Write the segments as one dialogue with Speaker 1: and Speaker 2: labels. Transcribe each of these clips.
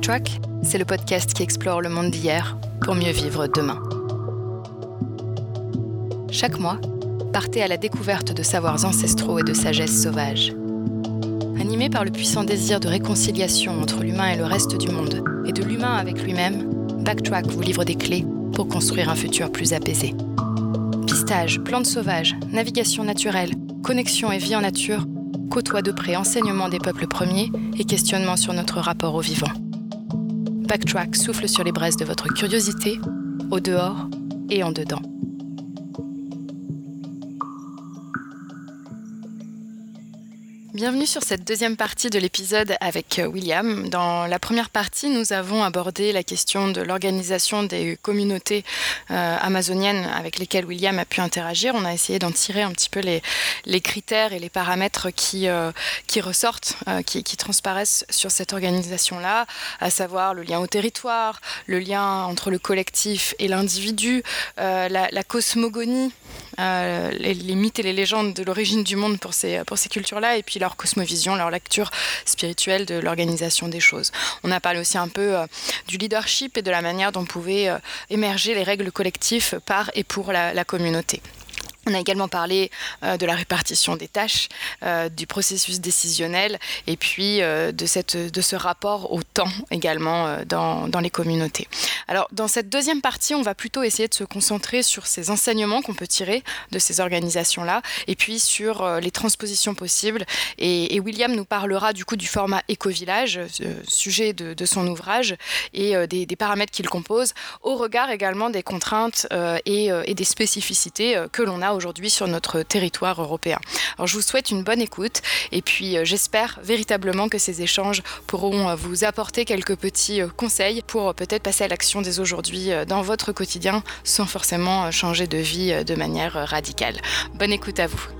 Speaker 1: Backtrack, c'est le podcast qui explore le monde d'hier pour mieux vivre demain. Chaque mois, partez à la découverte de savoirs ancestraux et de sagesse sauvage. Animé par le puissant désir de réconciliation entre l'humain et le reste du monde, et de l'humain avec lui-même, Backtrack vous livre des clés pour construire un futur plus apaisé. Pistage, plantes sauvages, navigation naturelle, connexion et vie en nature côtoient de près enseignement des peuples premiers et questionnement sur notre rapport au vivant. Backtrack souffle sur les braises de votre curiosité, au dehors et en dedans. Bienvenue sur cette deuxième partie de l'épisode avec euh, William. Dans la première partie, nous avons abordé la question de l'organisation des communautés euh, amazoniennes avec lesquelles William a pu interagir. On a essayé d'en tirer un petit peu les, critères et les paramètres qui, euh, ressortent, qui, transparaissent sur cette organisation-là, à savoir le lien au territoire, le lien entre le collectif et l'individu, la, cosmogonie, les, les, mythes et les légendes de l'origine du monde pour ces, pour ces cultures-là, et puis leur cosmovision, leur lecture spirituelle de l'organisation des choses. On a parlé aussi un peu euh, du leadership et de la manière dont pouvaient euh, émerger les règles collectives par et pour la communauté. On a également parlé euh, de la répartition des tâches, euh, du processus décisionnel et puis euh, de, ce rapport au temps également dans, les communautés. Alors dans cette deuxième partie, on va plutôt essayer de se concentrer sur ces enseignements qu'on peut tirer de ces organisations-là et puis sur les transpositions possibles. Et, William nous parlera du coup du format éco-village, sujet de, son ouvrage, et des, des paramètres qu'il compose, au regard également des contraintes et, et des spécificités que l'on a aujourd'hui sur notre territoire européen. Alors je vous souhaite une bonne écoute et puis euh, j'espère véritablement que ces échanges pourront euh, vous apporter quelques petits euh, conseils pour peut-être passer à l'action dès aujourd'hui dans votre quotidien sans forcément changer de vie de manière radicale. Bonne écoute à vous.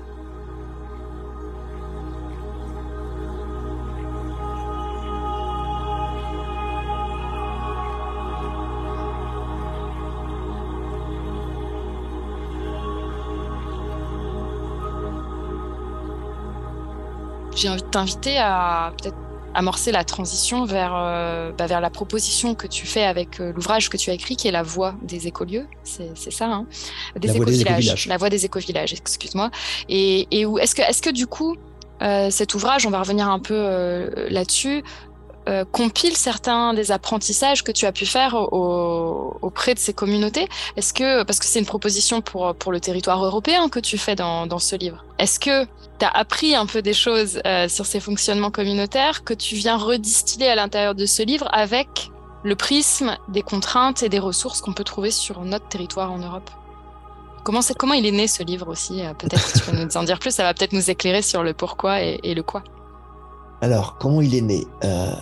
Speaker 1: J'ai envie de t'inviter à peut-être amorcer la transition vers, euh, bah, vers la proposition que tu fais avec euh, l'ouvrage que tu as écrit, qui est La Voix des écolieux. C'est ça, hein?
Speaker 2: Des la, voix des écovillages.
Speaker 1: la Voix des écovillages, excuse-moi. Et, et est-ce que, est -ce que du coup, euh, cet ouvrage, on va revenir un peu là-dessus, euh, compile certains des apprentissages que tu as pu faire auprès de ces communautés. Est-ce que, parce que c'est une proposition pour, pour le territoire européen que tu fais dans, dans ce livre, est-ce que tu as appris un peu des choses euh, sur ces fonctionnements communautaires que tu viens redistiller à l'intérieur de ce livre avec le prisme des contraintes et des ressources qu'on peut trouver sur notre territoire en Europe? Comment, comment il est né ce livre aussi? Euh, Peut-être que tu peux nous en dire plus, ça va peut-être nous éclairer sur le pourquoi et, et le quoi.
Speaker 2: Alors, comment il est né? Euh,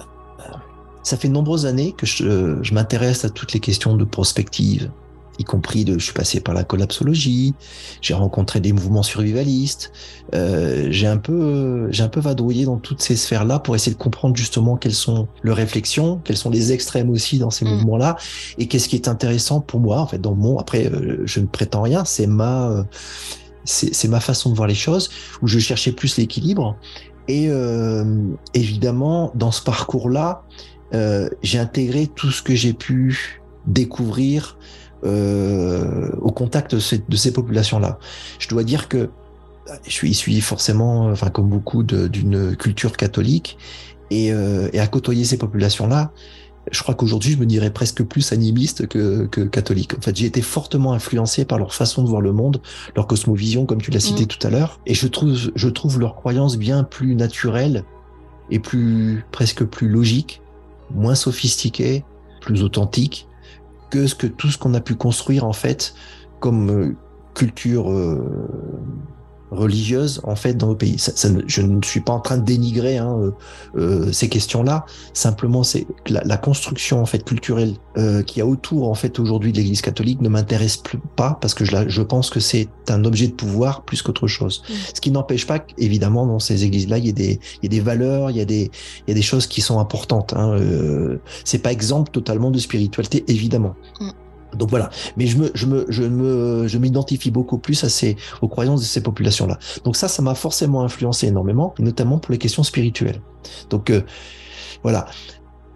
Speaker 2: Ça fait de nombreuses années que je, je m'intéresse à toutes les questions de prospective, y compris de, je suis passé par la collapsologie, j'ai rencontré des mouvements survivalistes, euh, j'ai un peu, j'ai un peu vadrouillé dans toutes ces sphères-là pour essayer de comprendre justement quelles sont leurs réflexions, quels sont les extrêmes aussi dans ces mmh. mouvements-là, et qu'est-ce qui est intéressant pour moi, en fait, dans mon, après, euh, je ne prétends rien, c'est ma, c'est ma façon de voir les choses, où je cherchais plus l'équilibre. Et euh, évidemment, dans ce parcours-là, euh, j'ai intégré tout ce que j'ai pu découvrir euh, au contact de ces, populations-là. Je dois dire que je suis issu forcément, enfin comme beaucoup, d'une culture catholique, et, euh, et à côtoyer ces populations-là, je crois qu'aujourd'hui, je me dirais presque plus animiste que, que catholique. En fait, j'ai été fortement influencé par leur façon de voir le monde, leur cosmovision, comme tu l'as cité mm. tout à l'heure. Et je trouve, je trouve leur croyance bien plus naturelle et plus, presque plus logique, moins sophistiquée, plus authentique que ce que tout ce qu'on a pu construire, en fait, comme euh, culture, euh, religieuse en fait dans le pays. Ça, je ne suis pas en train de dénigrer hein, euh, euh ces questions-là. Simplement, c'est la, la, construction en fait culturelle euh, qui a autour en fait aujourd'hui de l'Église catholique ne m'intéresse plus pas parce que je, la, je pense que c'est un objet de pouvoir plus qu'autre chose. Mmh. Ce qui n'empêche pas qu'évidemment dans ces églises-là il y a des il y a des valeurs, il y a des il y a des choses qui sont importantes. Hein. Euh, c'est pas exemple totalement de spiritualité évidemment. Mmh. Donc voilà, mais je me, je me, je me, je m'identifie beaucoup plus à ces, aux croyances de ces populations-là. Donc ça, ça m'a forcément influencé énormément, notamment pour les questions spirituelles. Donc euh, voilà.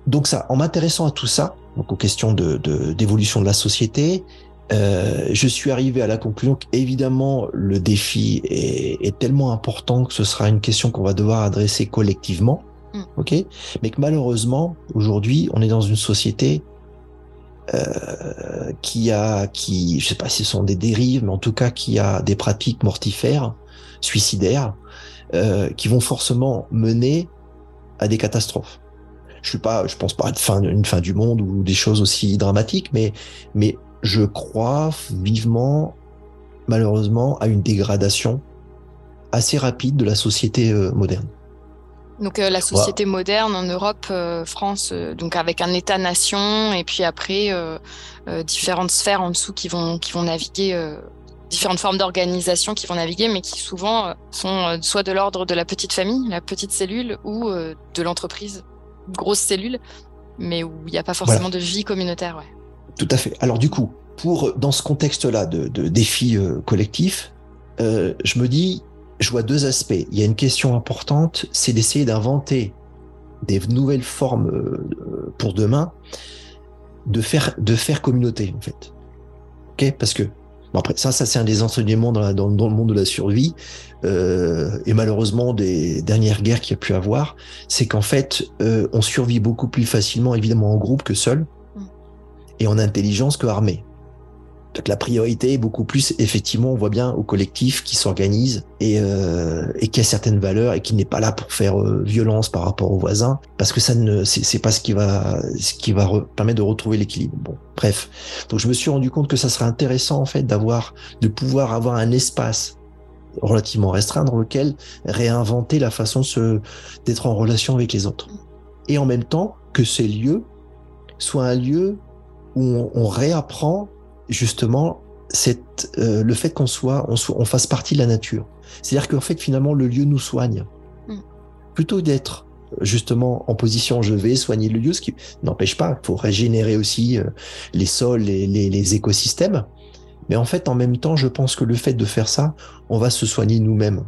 Speaker 2: donc ça, en m'intéressant à tout ça, donc aux questions de d'évolution de, la société, euh, je suis arrivé à la conclusion qu'évidemment le défi est, est, tellement important que ce sera une question qu'on va devoir adresser collectivement, mm. ok? Mais que malheureusement aujourd'hui on est dans une société euh, qui a, qui, je sais pas si ce sont des dérives, mais en tout cas qui a des pratiques mortifères, suicidaires, euh, qui vont forcément mener à des catastrophes. Je suis pas, je pense pas à fin, une fin du monde ou des choses aussi dramatiques, mais, mais je crois vivement, malheureusement, à une dégradation assez rapide de la société euh, moderne.
Speaker 1: Donc euh, la société moderne en Europe, euh, France, donc avec un État-nation et puis après différentes sphères en dessous qui vont qui vont naviguer, différentes formes d'organisation qui vont naviguer, mais qui souvent sont soit de l'ordre de la petite famille, la petite cellule, ou de l'entreprise, grosse cellule, mais où il n'y a pas forcément de vie communautaire. Ouais.
Speaker 2: Tout à fait. Alors du coup, pour dans ce contexte-là de, de défis euh, collectifs, euh, je me dis, je vois deux aspects. Il y a une question importante, c'est d'essayer d'inventer des nouvelles formes euh, pour demain, de faire de faire communauté en fait. Ok, parce que bon après ça, ça c'est un des enseignements dans, la, dans, dans, le monde de la survie euh, et malheureusement des dernières guerres qu'il y a pu avoir, c'est qu'en fait euh, on survit beaucoup plus facilement évidemment en groupe que seul et en intelligence que armée. Donc la priorité est beaucoup plus, effectivement, on voit bien au collectif qui s'organise et, euh, qui a certaines valeurs et qui n'est pas là pour faire euh, violence par rapport aux voisins, parce que ça ne, c'est pas ce qui va, ce qui va permettre de retrouver l'équilibre. Bon, bref. Donc je me suis rendu compte que ça serait intéressant en fait d'avoir, de pouvoir avoir un espace relativement restreint dans lequel réinventer la façon d'être en relation avec les autres. Et en même temps que ces lieux soient un lieu où on, réapprend justement cette, euh, le fait qu'on soit, on, on, fasse partie de la nature. C'est-à-dire qu'en fait, finalement, le lieu nous soigne. Mm. Plutôt d'être justement en position je vais soigner le lieu, ce qui n'empêche pas, il faut régénérer aussi euh, les sols, les, les, les, écosystèmes. Mais en fait, en même temps, je pense que le fait de faire ça, on va se soigner nous-mêmes.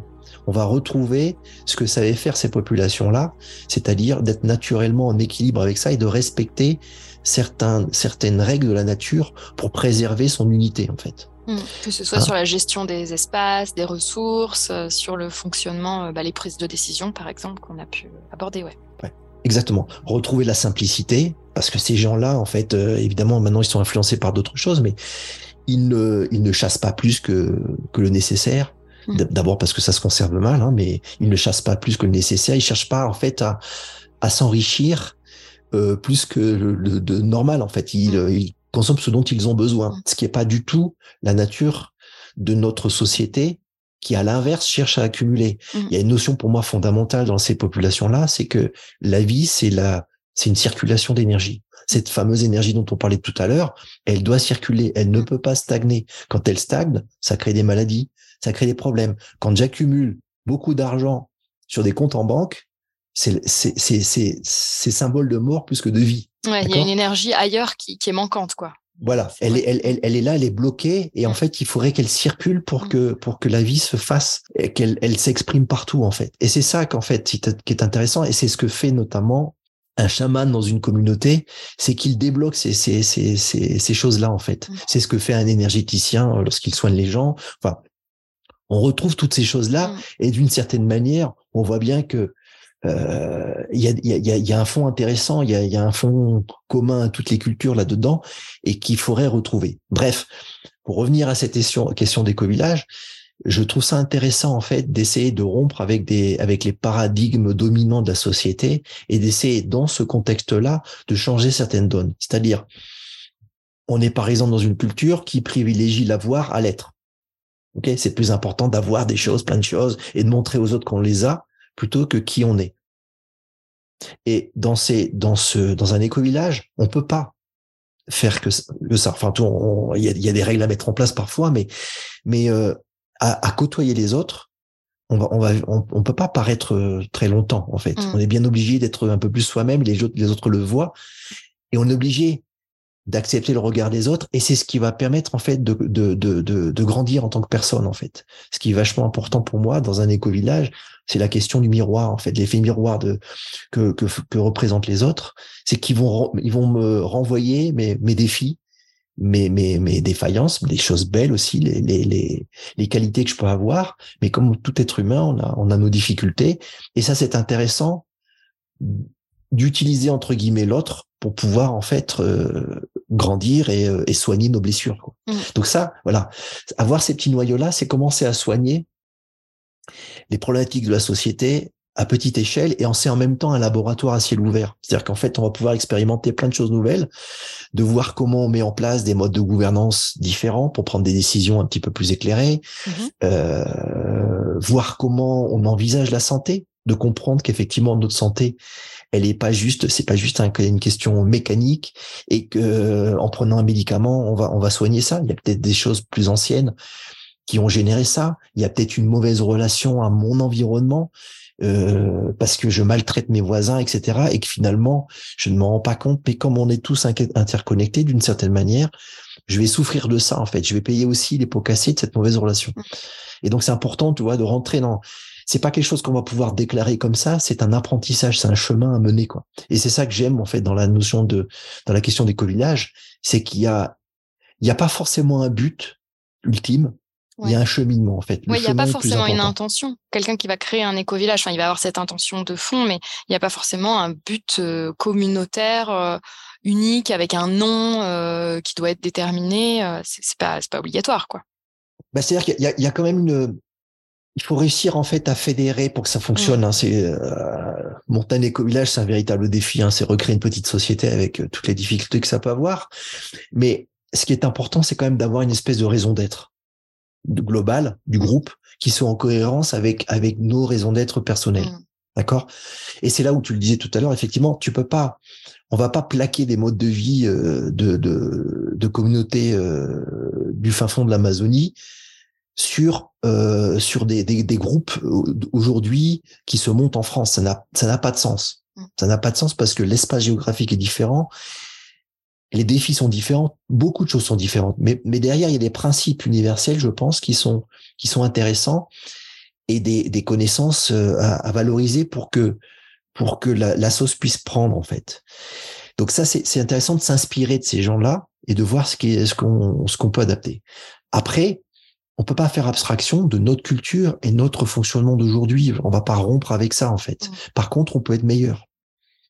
Speaker 2: On va retrouver ce que savaient faire ces populations-là, c'est-à-dire d'être naturellement en équilibre avec ça et de respecter certains, certaines règles de la nature pour préserver son unité, en fait.
Speaker 1: Hmm. que ce soit hein? sur la gestion des espaces, des ressources, euh, sur le fonctionnement, euh, bah, les prises de décision, par exemple, qu'on a pu aborder, ouais.
Speaker 2: ouais. Exactement. Retrouver la simplicité, parce que ces gens-là, en fait, euh, évidemment, maintenant, ils sont influencés par d'autres choses, mais ils ne, ils ne chassent pas plus que, que le nécessaire. Hmm. D'abord parce que ça se conserve mal, hein, mais ils ne chassent pas plus que le nécessaire. Ils cherchent pas, en fait, à, à s'enrichir euh, plus que le, de normal en fait. Ils, mm. ils, consomment ce dont ils ont besoin, mm. ce qui est pas du tout la nature de notre société qui à l'inverse cherche à accumuler. Il y a une notion pour moi fondamentale dans ces populations-là, c'est que la vie c'est la c'est une circulation d'énergie. Cette fameuse énergie dont on parlait tout à l'heure, elle doit circuler, elle ne peut pas stagner. Quand elle stagne, ça crée des maladies, ça crée des problèmes. Quand j'accumule beaucoup d'argent sur des comptes en banque, c'est symbole de mort plus que de vie.
Speaker 1: Ouais, il y a une énergie ailleurs qui, qui est manquante, quoi.
Speaker 2: Voilà, elle est, elle, elle, elle, est là, elle est bloquée, et en fait, il faudrait qu'elle circule pour mm. que pour que la vie se fasse qu'elle elle s'exprime partout, en fait. Et c'est ça qu'en fait qui est intéressant, et c'est ce que fait notamment un chaman dans une communauté, c'est qu'il débloque ces, ces, ces, ces, ces choses-là, en fait. Mm. C'est ce que fait un énergéticien euh, lorsqu'il soigne les gens. Enfin, on retrouve toutes ces choses-là, et d'une certaine manière, on voit bien que il y, a, y, a, y, a, un fond intéressant, il y a, y a, un fond commun à toutes les cultures là-dedans et qu'il faudrait retrouver. Bref, pour revenir à cette question, question d'éco-village, je trouve ça intéressant en fait d'essayer de rompre avec des avec les paradigmes dominants de la société et d'essayer dans ce contexte-là de changer certaines donnes. C'est-à-dire, on est par exemple dans une culture qui privilégie l'avoir à l'être. Ok, c'est plus important d'avoir des choses, plein de choses, et de montrer aux autres qu'on les a plutôt que qui on est. Et dans ces, dans ce, dans un éco-village, on peut pas faire que, ça. Enfin, il y a, y a, des règles à mettre en place parfois, mais, mais euh, à, à, côtoyer les autres, on va, on va, on, peut pas paraître euh, très longtemps en fait. Mmh. On est bien obligé d'être un peu plus soi-même. Les autres, les autres le voient, et on est obligé d'accepter le regard des autres et c'est ce qui va permettre en fait de, de, de, de, grandir en tant que personne en fait ce qui est vachement important pour moi dans un éco-village c'est la question du miroir en fait, l'effet miroir de que, que, que représentent les autres, c'est qu'ils vont ils vont me renvoyer mes, mes défis, mes, mes, mes défaillances, des choses belles aussi, les, les, les, les qualités que je peux avoir. Mais comme tout être humain, on a, on a nos difficultés. Et ça, c'est intéressant d'utiliser entre guillemets l'autre pour pouvoir en fait euh, grandir et, euh, et, soigner nos blessures. Quoi. Mmh. Donc ça, voilà, avoir ces petits noyaux là, c'est commencer à soigner les problématiques de la société à petite échelle et en c'est en même temps un laboratoire à ciel ouvert. C'est-à-dire qu'en fait, on va pouvoir expérimenter plein de choses nouvelles, de voir comment on met en place des modes de gouvernance différents pour prendre des décisions un petit peu plus éclairées, mmh euh, voir comment on envisage la santé, de comprendre qu'effectivement notre santé, elle est pas juste, c'est pas juste une question mécanique et que en prenant un médicament, on va on va soigner ça. Il y a peut-être des choses plus anciennes qui ont généré ça. Il y a peut-être une mauvaise relation à mon environnement euh, parce que je maltraite mes voisins, etc. Et que finalement, je ne m'en rends pas compte. Mais comme on est tous interconnectés d'une certaine manière, je vais souffrir de ça en fait. Je vais payer aussi les pots cassés de cette mauvaise relation. Mmh. Et donc c'est important, tu vois, de rentrer dans. C'est pas quelque chose qu'on va pouvoir déclarer comme ça. C'est un apprentissage, c'est un chemin à mener quoi. Et c'est ça que j'aime en fait dans la notion de, dans la question des co-villages, c'est qu'il y a, il y a pas forcément un but ultime. Il y a un cheminement en fait.
Speaker 1: Oui, il n'y a pas forcément une intention. Quelqu'un qui va créer un éco-village, enfin, il va avoir cette intention de fond, mais il n'y a pas forcément un but euh, communautaire euh, unique avec un nom euh, qui doit être déterminé. c'est pas, pas obligatoire, quoi.
Speaker 2: Bah, C'est-à-dire qu'il y, y, a quand même une. Il faut réussir en fait à fédérer pour que ça fonctionne. Mmh. Hein. C'est monter un éco-village, c'est un véritable défi. Hein. C'est recréer une petite société avec toutes les difficultés que ça peut avoir. Mais ce qui est important, c'est quand même d'avoir une espèce de raison d'être global du mmh. groupe qui sont en cohérence avec avec nos raisons d'être personnelles. Mmh. D'accord? Et c'est là où tu le disais tout à l'heure, effectivement, tu peux pas, on va pas plaquer des modes de vie euh, de, de, de communautés euh, du fin fond de l'Amazonie sur euh, sur des, des, des groupes aujourd'hui qui se montent en France. Ça n'a ça n'a pas de sens. Mmh. Ça n'a pas de sens parce que l'espace géographique est différent les défis sont différents, beaucoup de choses sont différentes, mais, mais derrière, il y a des principes universels, je pense, qui sont, qui sont intéressants et des, des connaissances euh, à, valoriser pour que, pour que la, la, sauce puisse prendre, en fait. Donc ça, c'est intéressant de s'inspirer de ces gens-là et de voir ce qu'on ce qu'on ce qu'on peut adapter. Après, on peut pas faire abstraction de notre culture et notre fonctionnement d'aujourd'hui. On va pas rompre avec ça, en fait. Mmh. Par contre, on peut être meilleur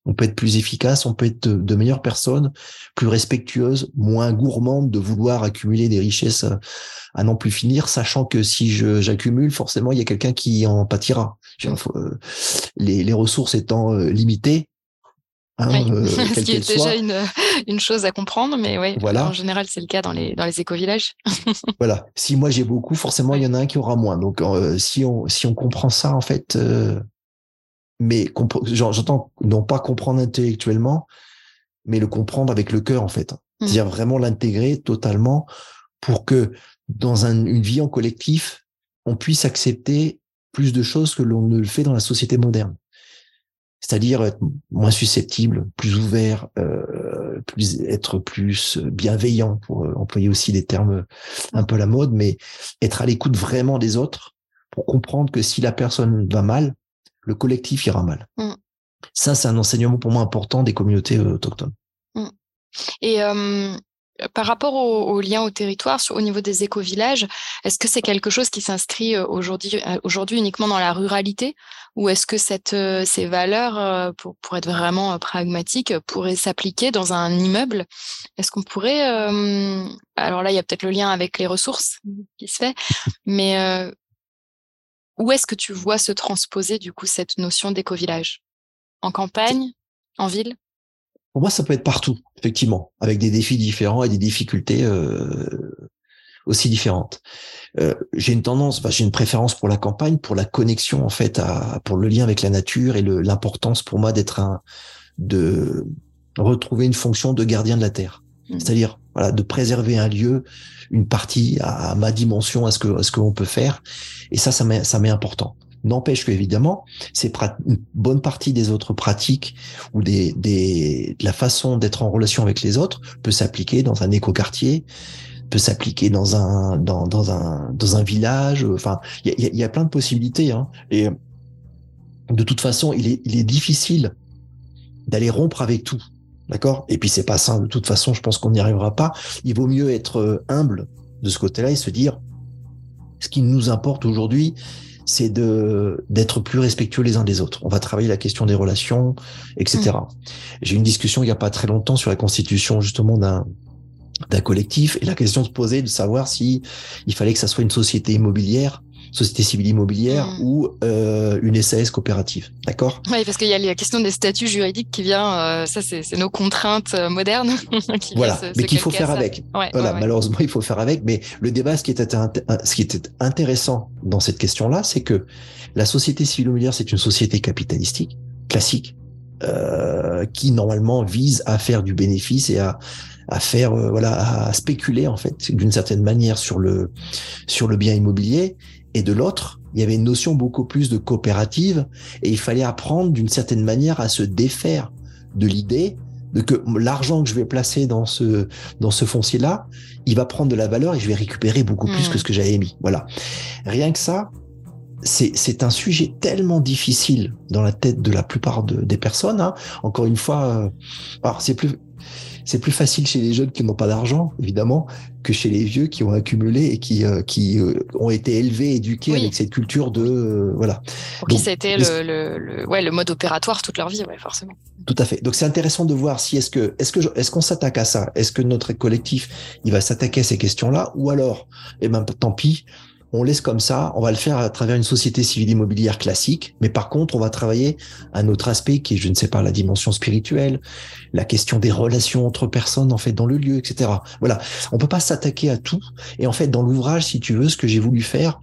Speaker 2: on peut être plus efficace, on peut être de, meilleures personnes, plus respectueuses, moins gourmandes de vouloir accumuler des richesses à, n'en plus finir, sachant que si j'accumule, forcément, il y a quelqu'un qui en pâtira. Euh, les, ressources étant euh, limitées,
Speaker 1: Hein, euh, Ce qui est déjà une, une, chose à comprendre, mais oui, voilà. en général, c'est le cas dans les, dans les éco-villages.
Speaker 2: voilà. Si moi j'ai beaucoup, forcément, il y en a un qui aura moins. Donc, si, on, si on comprend ça, en fait, mais j'entends non pas comprendre intellectuellement, mais le comprendre avec le cœur en fait. Mmh. C'est-à-dire vraiment l'intégrer totalement pour que dans une vie en collectif, on puisse accepter plus de choses que l'on ne le fait dans la société moderne. C'est-à-dire être moins susceptible, plus ouvert, euh, plus être plus bienveillant pour euh, employer aussi des termes un peu la mode, mais être à l'écoute vraiment des autres pour comprendre que si la personne va mal, le collectif ira mal. Mm. Ça, c'est un enseignement pour moi important des communautés autochtones.
Speaker 1: Mm. Et euh, par rapport au, lien au territoire, au niveau des éco-villages, est-ce que c'est quelque chose qui s'inscrit euh, aujourd'hui, aujourd'hui uniquement dans la ruralité? Ou est-ce que ces valeurs, pour, pour être vraiment pragmatique, pourraient s'appliquer dans un immeuble? Est-ce qu'on pourrait, alors là, il y a peut-être le lien avec les ressources qui se fait, mais où est-ce que tu vois se transposer du coup cette notion d'éco-village? En campagne? En ville?
Speaker 2: Pour moi, ça peut être partout, effectivement, avec des défis différents et des difficultés euh, aussi différentes. Euh, j'ai une tendance, j'ai une préférence pour la campagne, pour la connexion en fait, à, pour le lien avec la nature et l'importance pour moi d'être un, de retrouver une fonction de gardien de la terre. Mmh. C'est-à-dire voilà, de préserver un lieu, une partie à, ma dimension, à ce que ce que l'on peut faire. Et ça, ça m'est ça m'est important. N'empêche que évidemment, c'est une bonne partie des autres pratiques ou des, des de la façon d'être en relation avec les autres peut s'appliquer dans un écoquartier, peut s'appliquer dans un dans, dans un dans un village. Enfin, il y a, plein de possibilités. Hein. Et de toute façon, il est, il est difficile d'aller rompre avec tout. D'accord? Et puis c'est pas ça, de toute façon, je pense qu'on n'y arrivera pas. Il vaut mieux être euh, humble de ce côté-là et se dire ce qui nous importe aujourd'hui, c'est de d'être plus respectueux les uns des autres. On va travailler la question des relations, etc. Mmh. J'ai eu une discussion il y a pas très longtemps sur la constitution justement d'un d'un collectif et la question se posait de savoir si il fallait que ça soit une société immobilière société civile immobilière mm. ou euh, une SAS coopérative. D'accord?
Speaker 1: Oui, parce qu'il y a la question des statuts juridiques qui vient, euh, ça c'est nos contraintes euh, modernes.
Speaker 2: voilà, mais qu'il faut faire avec. voilà, malheureusement, il faut faire avec. Mais le débat, ce qui était, ce qui était intéressant dans cette question-là, c'est que la société civile immobilière, c'est une société capitalistique, classique, euh, qui normalement vise à faire du bénéfice et à à faire voilà à spéculer en fait d'une certaine manière sur le sur le bien immobilier et de l'autre, il y avait une notion beaucoup plus de coopérative et il fallait apprendre d'une certaine manière à se défaire de l'idée de que l'argent que je vais placer dans ce dans ce foncier là, il va prendre de la valeur et je vais récupérer beaucoup plus que mmh. ce que j'avais mis. Voilà. Rien que ça, c'est c'est un sujet tellement difficile dans la tête de la plupart des personnes. Hein. Encore une fois, euh, alors c'est plus c'est plus facile chez les jeunes qui n'ont pas d'argent, évidemment, que chez les vieux qui ont accumulé et qui, euh, qui euh, ont été élevés, éduqués avec cette culture de euh, voilà.
Speaker 1: Pour qui ça a été le, le, ouais, le mode opératoire toute leur vie, ouais, forcément.
Speaker 2: Tout à fait. Donc c'est intéressant de voir si est-ce que est-ce que est-ce qu'on s'attaque à ça? Est-ce que notre collectif il va s'attaquer à ces questions-là? Ou alors eh ben tant pis on laisse comme ça, on va le faire à travers une société civile immobilière classique, mais par contre, on va travailler un autre aspect qui est, je ne sais pas, la dimension spirituelle, la question des relations entre personnes, en fait, dans le lieu, etc. Voilà. On peut pas s'attaquer à tout. Et en fait, dans l'ouvrage, si tu veux, ce que j'ai voulu faire,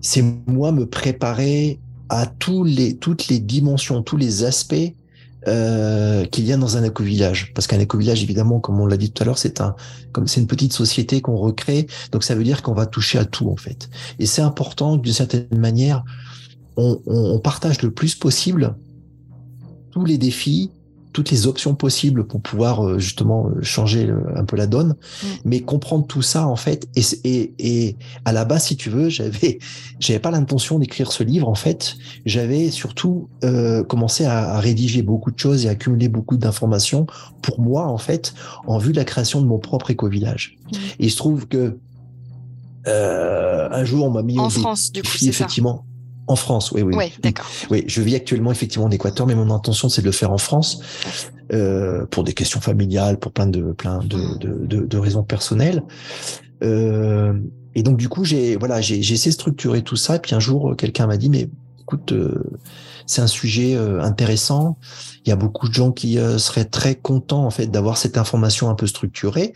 Speaker 2: c'est moi me préparer à tous les, toutes les dimensions, tous les aspects euh, qu'il y a dans un éco-village. Parce qu'un éco-village, évidemment, comme on l'a dit tout à l'heure, c'est un, comme c'est une petite société qu'on recrée. Donc ça veut dire qu'on va toucher à tout, en fait. Et c'est important d'une certaine manière, on, on, partage le plus possible tous les défis, toutes les options possibles pour pouvoir euh, justement euh, changer euh, un peu la donne, mm. mais comprendre tout ça en fait. Et, et, et à la base, si tu veux, j'avais j'avais pas l'intention d'écrire ce livre en fait. J'avais surtout euh, commencé à, à, rédiger beaucoup de choses et accumuler beaucoup d'informations pour moi en fait, en vue de la création de mon propre éco-village. Mm. Et il se trouve que euh, un jour on m'a mis
Speaker 1: en France du coup,
Speaker 2: effectivement. En France, oui, oui.
Speaker 1: Oui, d'accord.
Speaker 2: Oui, je vis actuellement effectivement en Équateur, mais mon intention c'est de le faire en France euh, pour des questions familiales, pour plein de plein de, de, de, de raisons personnelles. Euh, et donc du coup, j'ai voilà, j'ai essayé de structurer tout ça. Et puis un jour, quelqu'un m'a dit, mais écoute, euh, c'est un sujet euh, intéressant. Il y a beaucoup de gens qui euh, seraient très contents en fait d'avoir cette information un peu structurée.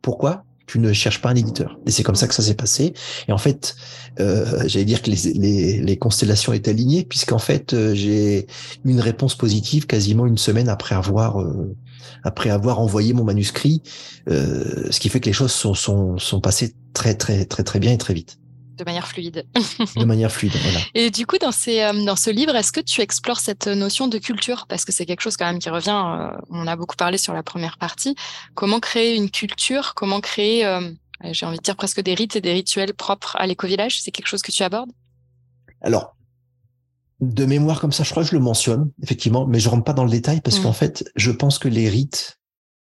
Speaker 2: Pourquoi? Tu ne cherches pas un éditeur. Et c'est comme ça que ça s'est passé. Et en fait, euh, j'allais dire que les, les, les, constellations étaient alignées, puisqu'en fait, euh, j'ai une réponse positive quasiment une semaine après avoir euh, après avoir envoyé mon manuscrit, euh, ce qui fait que les choses sont, sont, sont passées très très très très bien et très vite
Speaker 1: de manière fluide.
Speaker 2: de manière fluide, voilà.
Speaker 1: Et du coup, dans, ces, euh, dans ce livre, est-ce que tu explores cette notion de culture? Parce que c'est quelque chose quand même qui revient, euh, on a beaucoup parlé sur la première partie. Comment créer une culture? Comment créer, euh, j'ai envie de dire presque des rites et des rituels propres à l'éco-village? C'est quelque chose que tu abordes?
Speaker 2: Alors, de mémoire comme ça, je crois que je le mentionne, effectivement, mais je rentre pas dans le détail parce mmh. qu'en fait, je pense que les rites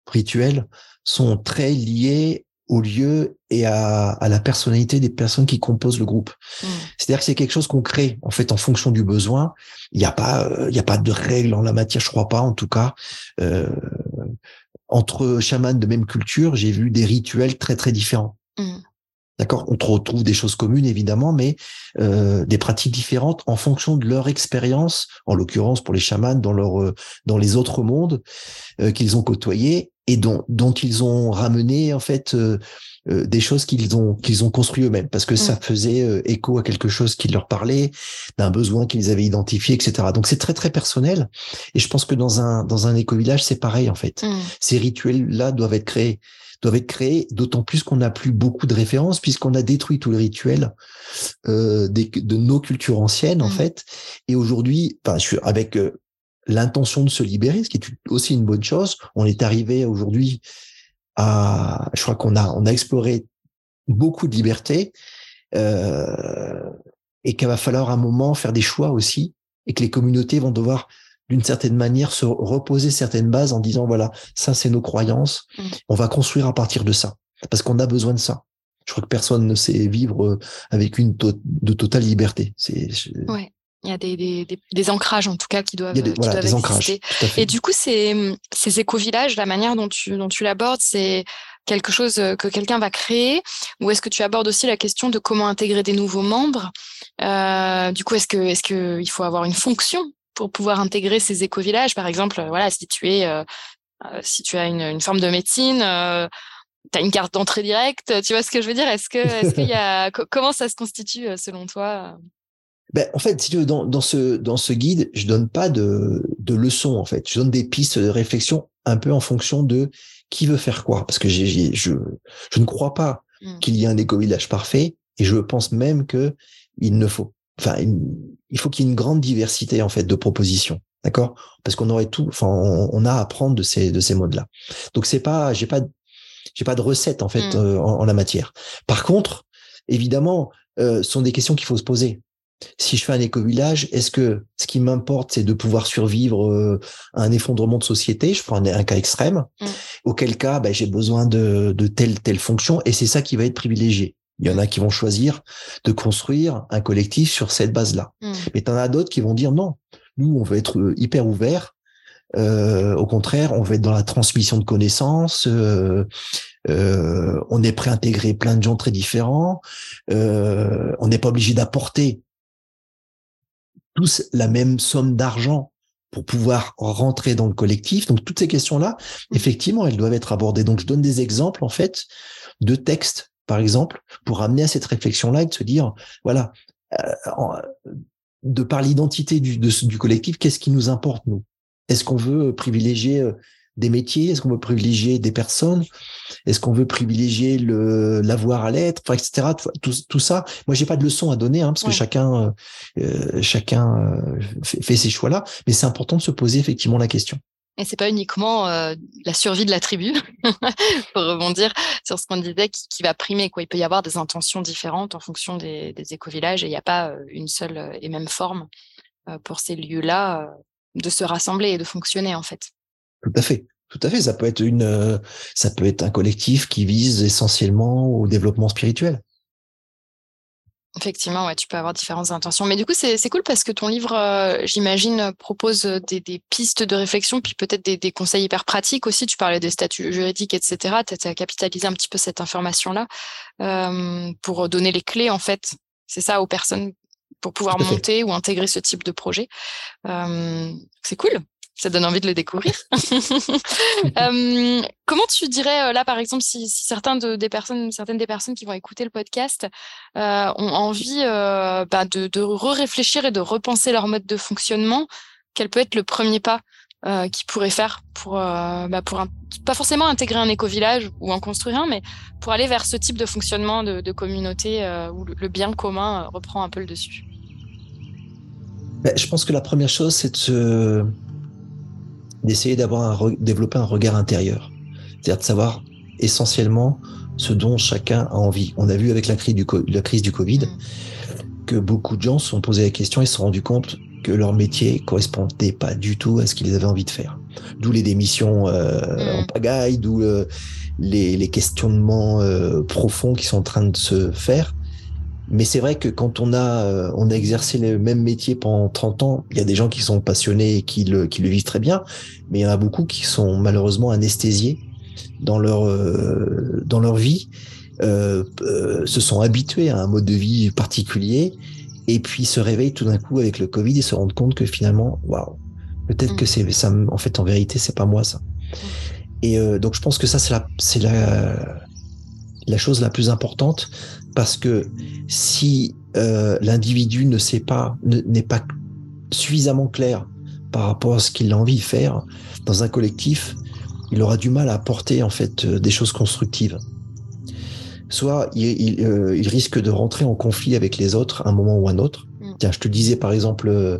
Speaker 2: rituels sont très liés au lieu et à, à, la personnalité des personnes qui composent le groupe. Mmh. C'est-à-dire que c'est quelque chose qu'on crée en fait en fonction du besoin. Il n'y a pas, euh, il y a pas de règles en la matière, je crois pas en tout cas. Euh, entre chamans de même culture, j'ai vu des rituels très très différents. Mmh. D'accord? On retrouve des choses communes, évidemment, mais euh, des pratiques différentes en fonction de leur expérience, en l'occurrence pour les chamans dans, leur, euh, dans les autres mondes euh, qu'ils ont côtoyés et dont, dont ils ont ramené en fait euh, euh, des choses qu'ils ont qu'ils ont construit eux-mêmes parce que ça mmh. faisait écho à quelque chose qui leur parlait, d'un besoin qu'ils avaient identifié, etc. Donc c'est très très personnel et je pense que dans un dans un éco-village c'est pareil en fait. Mmh. Ces rituels là doivent être créés doivent être créés, d'autant plus qu'on n'a plus beaucoup de références puisqu'on a détruit tous les rituels euh, des, de nos cultures anciennes en mmh. fait. Et aujourd'hui, enfin, je suis avec euh, l'intention de se libérer, ce qui est aussi une bonne chose. On est arrivé aujourd'hui à, je crois qu'on a on a exploré beaucoup de liberté euh, et qu'il va falloir un moment faire des choix aussi et que les communautés vont devoir d'une certaine manière se reposer certaines bases en disant voilà ça c'est nos croyances mm. on va construire à partir de ça parce qu'on a besoin de ça je crois que personne ne sait vivre euh, avec une de totale liberté c'est
Speaker 1: ouais il y a des, des, des, ancrages en tout cas qui doivent,
Speaker 2: des, voilà, des ancrages,
Speaker 1: Et du coup, ces, ces éco-villages, la manière dont tu, dont tu l'abordes, c'est quelque chose euh, que quelqu'un va créer? Ou est-ce que tu abordes aussi la question de comment intégrer des nouveaux membres? Euh, Du coup, est-ce que est-ce qu'il faut avoir une fonction pour pouvoir intégrer ces éco-villages? Par exemple, voilà, si tu es euh, euh si tu as une, une forme de médecine, euh, tu as une carte d'entrée directe, tu vois ce que je veux dire? Est-ce que est-ce qu'il y a comment ça se constitue selon toi
Speaker 2: ben, en fait, si tu veux, dans, dans, ce, dans ce guide, je donne pas de, de leçons, en fait. Je donne des pistes de réflexion un peu en fonction de qui veut faire quoi. Parce que je, je ne crois pas mmh. qu'il y ait un éco-village parfait et je pense même que il ne faut, enfin, il faut qu'il y ait une grande diversité, en fait, de propositions. D'accord? Parce qu'on aurait tout, enfin, on, a à apprendre de ces, de ces modes-là. Donc, c'est pas, j'ai pas, j'ai pas de recette, en fait, mmh. euh, en, la matière. Par contre, évidemment, euh, ce sont des questions qu'il faut se poser si je fais un éco-village, est-ce que ce qui m'importe, c'est de pouvoir survivre euh, à un effondrement de société? Je prends un, cas extrême. Mm. Auquel cas, ben, j'ai besoin de, de telle telle fonction, et c'est ça qui va être privilégié. Il y en a qui vont choisir de construire un collectif sur cette base-là. Mm. Mais tu en as d'autres qui vont dire non, nous, on veut être euh, hyper ouverts. Euh, au contraire, on veut être dans la transmission de connaissances. Euh, euh, on est prêt à intégrer plein de gens très différents. Euh, on n'est pas obligé d'apporter tous la même somme d'argent pour pouvoir rentrer dans le collectif. Donc toutes ces questions-là, effectivement, elles doivent être abordées. Donc je donne des exemples en fait de textes, par exemple, pour amener à cette réflexion-là et de se dire, voilà, euh, de par l'identité du, du collectif, qu'est-ce qui nous importe nous? Est-ce qu'on veut privilégier euh, des métiers? Est-ce qu'on veut privilégier des personnes? Est-ce qu'on veut privilégier le l'avoir à l'être, enfin, etc. Tout, tout, ça. Moi, j'ai pas de leçon à donner, hein, parce que chacun euh, chacun euh, fait, ses choix là. Mais c'est important de se poser effectivement la question.
Speaker 1: Et c'est pas uniquement euh, la survie de la tribu, pour rebondir sur ce qu'on disait, qui, qui, va primer. Quoi. Il peut y avoir des intentions différentes en fonction des, des éco-villages et il n'y a pas une seule et même forme pour ces lieux-là de se rassembler et de fonctionner en fait.
Speaker 2: Tout à fait. Tout à fait. Ça peut être une, euh, ça peut être un collectif qui vise essentiellement au développement spirituel.
Speaker 1: Effectivement, ouais, tu peux avoir différentes intentions. Mais du coup, c'est cool parce que ton livre, euh, j'imagine, propose des, des, pistes de réflexion, puis peut-être des, des, conseils hyper pratiques aussi. Tu parlais des statuts juridiques, etc. Tu as capitalisé un petit peu cette information-là euh, pour donner les clés, en fait. C'est ça aux personnes pour pouvoir monter ou intégrer ce type de projet. Euh, c'est cool ça donne envie de le découvrir. euh, comment tu dirais euh, là, par exemple, si, certains de, des personnes, certaines des personnes qui vont écouter le podcast euh, ont envie bah, de, de re-réfléchir et de repenser leur mode de fonctionnement, quel peut être le premier pas qu'ils pourraient faire pour, bah, pour pas forcément intégrer un éco-village ou en construire un, mais pour aller vers ce type de fonctionnement de, communauté où le, bien commun reprend un peu le dessus?
Speaker 2: Ben, je pense que la première chose, c'est de d'essayer d'avoir un développer un regard intérieur, c'est-à-dire de savoir essentiellement ce dont chacun a envie. On a vu avec la crise du, la crise du Covid que beaucoup de gens se sont posés la question et se sont rendus compte que leur métier correspondait pas du tout à ce qu'ils avaient envie de faire. D'où les démissions euh, mm. en pagaille, d'où euh, les, les, questionnements euh, profonds qui sont en train de se faire mais c'est vrai que quand on a, euh, on a exercé le même métier pendant 30 ans, il y a des gens qui sont passionnés et qui le, qui le vivent très bien, mais il y en a beaucoup qui sont malheureusement anesthésiés dans leur, euh, dans leur vie, euh, euh, se sont habitués à un mode de vie particulier et puis se réveillent tout d'un coup avec le Covid et se rendent compte que finalement, waouh, peut-être que c'est ça, en fait, en vérité, c'est pas moi ça. Et euh, donc je pense que ça, c'est la, c'est la, la chose la plus importante parce que si euh, l'individu ne sait pas, n'est pas suffisamment clair par rapport à ce qu'il a envie de faire dans un collectif, il aura du mal à apporter en fait euh, des choses constructives. Soit il, il, euh, il risque de rentrer en conflit avec les autres à un moment ou un autre. Mm. Tiens, je te disais par exemple euh,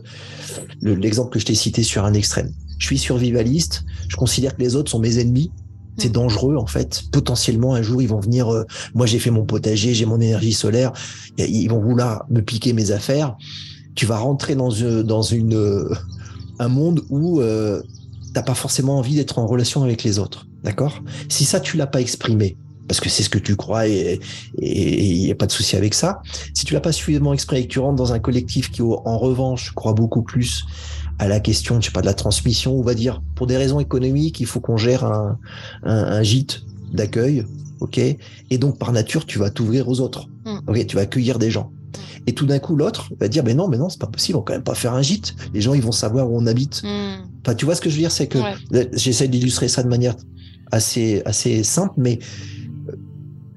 Speaker 2: l'exemple que je t'ai cité sur un extrême. Je suis survivaliste, je considère que les autres sont mes ennemis, c'est mm. dangereux en fait. Potentiellement un jour ils vont venir. Euh, moi j'ai fait mon potager, j'ai mon énergie solaire. Ils vont vouloir me piquer mes affaires. tu vas rentrer dans, une, dans une, un monde où euh, t'as pas forcément envie d'être en relation avec les autres. D'accord? Si ça, tu l'as pas exprimé, parce que c'est ce que tu crois et il n'y a pas de souci avec ça. Si tu l'as pas suffisamment exprimé et que tu rentres dans un collectif qui, en revanche, croit beaucoup plus à la question, je sais pas, de la transmission, on va dire, pour des raisons économiques, il faut qu'on gère un, un, un gîte d'accueil, ok? Et donc, par nature, tu vas t'ouvrir aux autres, mm. ok? Tu vas accueillir des gens. Et tout d'un coup, l'autre va dire, mais non, mais non, c'est pas possible, on va quand même pas faire un gîte. Les gens, ils vont savoir où on habite. Mm. Enfin, tu vois ce que je veux dire, c'est que j'essaie d'illustrer ça de manière assez, assez simple, mais euh,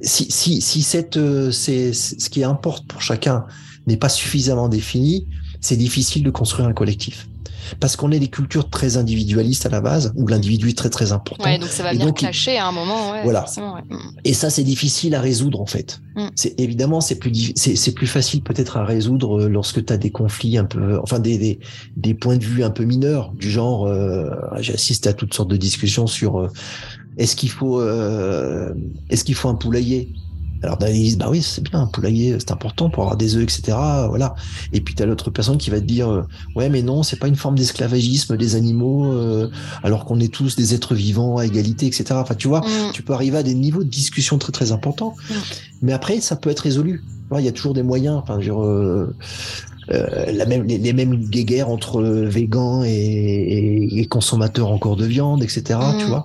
Speaker 2: si, si, si cette, euh, c'est, ce qui importe pour chacun n'est pas suffisamment défini, c'est difficile de construire un collectif parce qu'on est des cultures très individualistes à la base, où l'individu est très très important.
Speaker 1: Ouais, donc ça va venir clasher à un moment. Ouais,
Speaker 2: voilà. Et ça, c'est difficile à résoudre en fait. Mm. C'est évidemment c'est plus c'est plus facile peut-être à résoudre euh, lorsque tu as des conflits un peu, enfin des, des, des points de vue un peu mineurs du genre. Euh, J'ai assisté à toutes sortes de discussions sur euh, est-ce qu'il faut euh, est-ce qu'il faut un poulailler? Alors ils disent bah oui c'est bien un poulailler c'est important pour avoir des œufs etc voilà et puis tu as l'autre personne qui va te dire euh, ouais mais non c'est pas une forme d'esclavagisme des animaux euh, alors qu'on est tous des êtres vivants à égalité etc enfin tu vois mm. tu peux arriver à des niveaux de discussion très très importants mm. mais après ça peut être résolu il y a toujours des moyens enfin genre, euh, la même, les, mêmes guéguerres entre végans et, et, consommateurs encore de viande, etc. Tu mm. vois,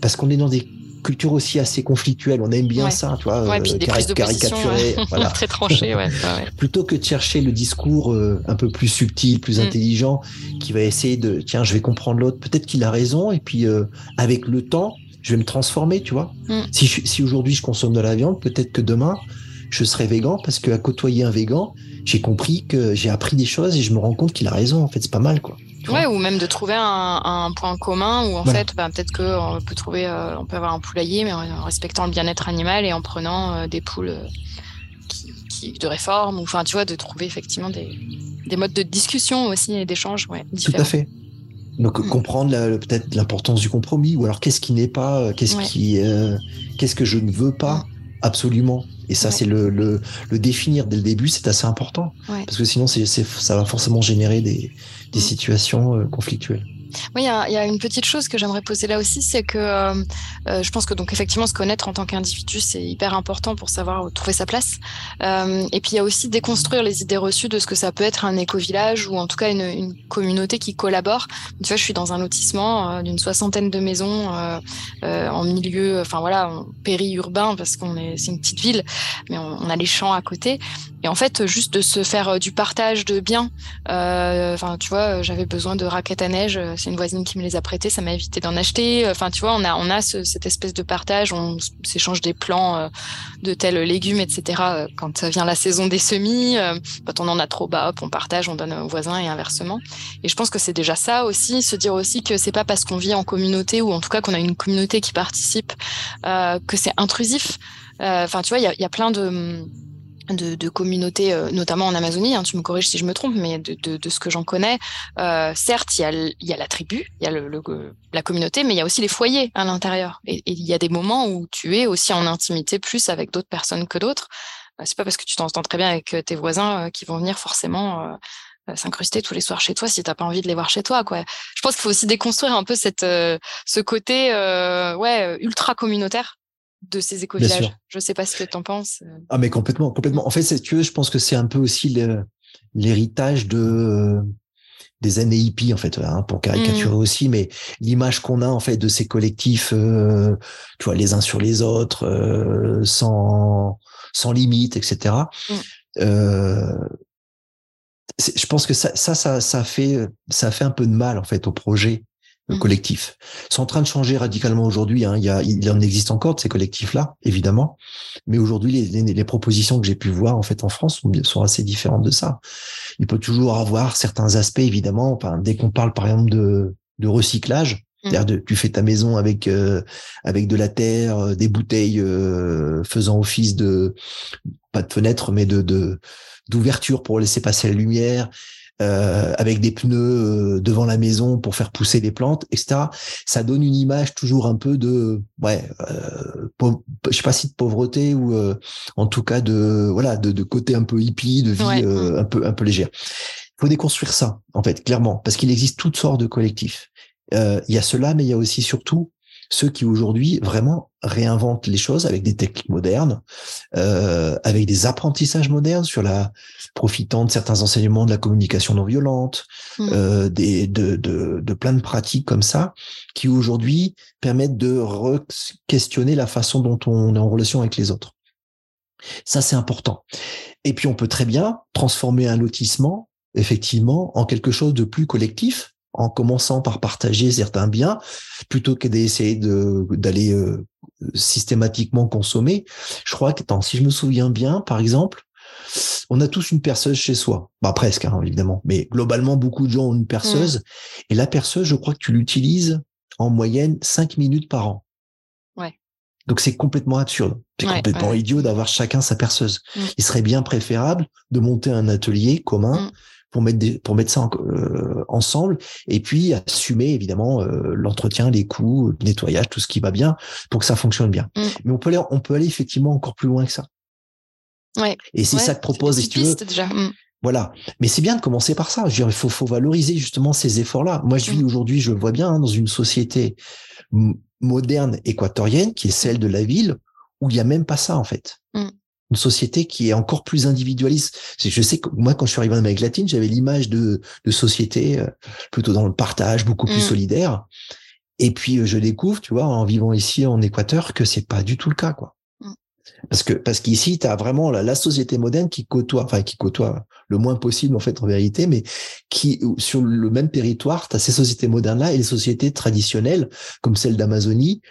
Speaker 2: parce qu'on est dans des culture aussi assez conflictuelle. On aime bien ça, tu vois,
Speaker 1: ouais, euh, caricaturer, voilà. très tranché, ouais,
Speaker 2: Plutôt que de chercher le discours euh, un peu plus subtil, plus mm. intelligent, qui va essayer de, tiens, je vais comprendre l'autre. Peut-être qu'il a raison, et puis euh, avec le temps, je vais me transformer, tu vois. Mm. Si, si aujourd'hui je consomme de la viande, peut-être que demain je serai végan parce qu'à côtoyer un végan, j'ai compris que j'ai appris des choses et je me rends compte qu'il a raison. En fait, c'est pas mal, quoi.
Speaker 1: Ouais, ou même de trouver un, point commun où en fait, bah, peut-être qu'on peut trouver, euh, on peut avoir un poulailler, mais en respectant le bien-être animal et en prenant euh, des poules euh, qui, de réforme, ou enfin, tu vois, de trouver effectivement des, des modes de discussion aussi et d'échange, ouais,
Speaker 2: différents. Tout à fait. Donc mm. comprendre peut-être l'importance du compromis, ou alors qu'est-ce qui n'est pas, qu'est-ce qui, qu'est-ce que je ne veux pas absolument. Et ça, c'est le, le, le, définir dès le début, c'est assez important. Parce que sinon, c'est, ça va forcément générer des, des mm. situations euh, conflictuelles.
Speaker 1: Oui, il y, a une petite chose que j'aimerais poser là aussi, c'est que euh, euh, je pense que donc effectivement se connaître en tant qu'individu c'est hyper important pour savoir trouver sa place. Euh, et puis il y a aussi déconstruire les idées reçues de ce que ça peut être un éco-village ou en tout cas une, une, communauté qui collabore. Tu vois, je suis dans un lotissement d'une soixantaine de maisons en milieu, enfin voilà, périurbain parce qu'on est c'est une petite ville, mais on, on, a les champs à côté. Et en fait, juste de se faire du partage de biens. Enfin, tu vois, j'avais besoin de raquettes à neige c'est une voisine qui me les a prêtés, ça m'a évité d'en acheter. Enfin, tu vois, on a, on a cette espèce de partage, on s'échange des plans euh, de tels légumes, etc. Euh, quand vient la saison des semis, euh, quand on en a trop, bas, hop, on partage, on donne aux voisins et inversement. Et je pense que c'est déjà ça aussi, se dire aussi que c'est pas parce qu'on vit en communauté ou en tout cas qu'on a une communauté qui participe que c'est intrusif. Enfin, tu vois, il y y a plein de de, communautés, euh, notamment en Amazonie, hein, tu me corriges si je me trompe, mais de, ce que j'en connais, euh, certes, il y, a y a la tribu, il y a le, la communauté, mais il y a aussi les foyers à l'intérieur. Et il y a des moments où tu es aussi en intimité plus avec d'autres personnes que d'autres. Euh, c'est pas parce que tu t'entends très bien avec tes voisins qui vont venir forcément s'incruster tous les soirs chez toi si t'as pas envie de les voir chez toi quoi. Je pense qu'il faut aussi déconstruire un peu cette ce côté ouais ultra communautaire de ces éco-villages. Je sais pas ce que tu en penses. Euh.
Speaker 2: Ah, mais complètement, complètement. En fait, si tu veux, je pense que c'est un peu aussi l'héritage de des années hippies en fait hein, pour caricaturer mmh. aussi mais l'image qu'on a en fait de ces collectifs euh, tu vois les uns sur les autres euh, sans sans limite etc mmh. je pense que ça, ça ça ça fait ça fait un peu de mal en fait au projet Mmh. collectif. C'est en train de changer radicalement aujourd'hui. Hein. Il, y a, il en existe encore de ces collectifs-là, évidemment, mais aujourd'hui, les, les, propositions que j'ai pu voir en fait en France sont, sont, assez différentes de ça. Il peut toujours avoir certains aspects, évidemment. Enfin, dès qu'on parle, par exemple, de, de recyclage, mmh. de, tu fais ta maison avec euh, avec de la terre, euh, des bouteilles euh, faisant office de pas de fenêtre, mais de d'ouverture pour laisser passer la lumière euh, avec des pneus euh, devant la maison pour faire pousser les plantes, etc. Ça donne une image toujours un peu de, ouais, euh, je sais pas si de pauvreté ou euh, en tout cas de, voilà, de, de, côté un peu hippie, de vie un peu un peu légère. Il faut déconstruire ça, en fait, clairement, parce qu'il existe toutes sortes de collectifs. Il y a cela, mais il y a aussi surtout ceux qui aujourd'hui vraiment réinventent les choses avec des techniques modernes, euh, avec des apprentissages modernes sur la profitant de certains enseignements de la communication non violente, mmh. euh, des, de, de, de, plein de pratiques comme ça, qui aujourd'hui permettent de questionner la façon dont on est en relation avec les autres. Ça, c'est important. Et puis, on peut très bien transformer un lotissement, effectivement, en quelque chose de plus collectif, en commençant par partager certains biens, plutôt que d'essayer d'aller euh, systématiquement consommer. Je crois que, si je me souviens bien, par exemple, on a tous une perceuse chez soi. Bah, presque, hein, évidemment. Mais globalement, beaucoup de gens ont une perceuse. Mmh. Et la perceuse, je crois que tu l'utilises en moyenne cinq minutes par an.
Speaker 1: Ouais.
Speaker 2: Donc c'est complètement absurde. C'est complètement idiot d'avoir chacun sa perceuse. Mmh. Il serait bien préférable de monter un atelier commun mmh pour mettre des, pour mettre ça euh, ensemble et puis assumer évidemment euh, l'entretien, les coûts, le nettoyage, tout ce qui va bien pour que ça fonctionne bien. Mm. Mais on peut aller, on peut aller effectivement encore plus loin que ça.
Speaker 1: Ouais.
Speaker 2: Et c'est ça que propose, si tu veux. Déjà. Mm. Voilà. Mais c'est bien de commencer par ça. Je veux dire, il faut, faut valoriser justement ces efforts-là. Moi, je vis mm. aujourd'hui, je le vois bien, hein, dans une société moderne équatorienne qui est celle de la ville où il y a même pas ça en fait une société qui est encore plus individualiste. Je sais que moi, quand je suis arrivé en Amérique latine, j'avais l'image de, de société euh, plutôt dans le partage, beaucoup plus mm. solidaire. Et puis, euh, je découvre, tu vois, en vivant ici en Équateur, que c'est pas du tout le cas, quoi. Parce que parce qu'ici, tu as vraiment la, société moderne qui côtoie, enfin qui côtoie le moins possible en fait en vérité, mais qui sur le même territoire, tu as ces sociétés modernes-là et les sociétés traditionnelles comme celle d'Amazonie,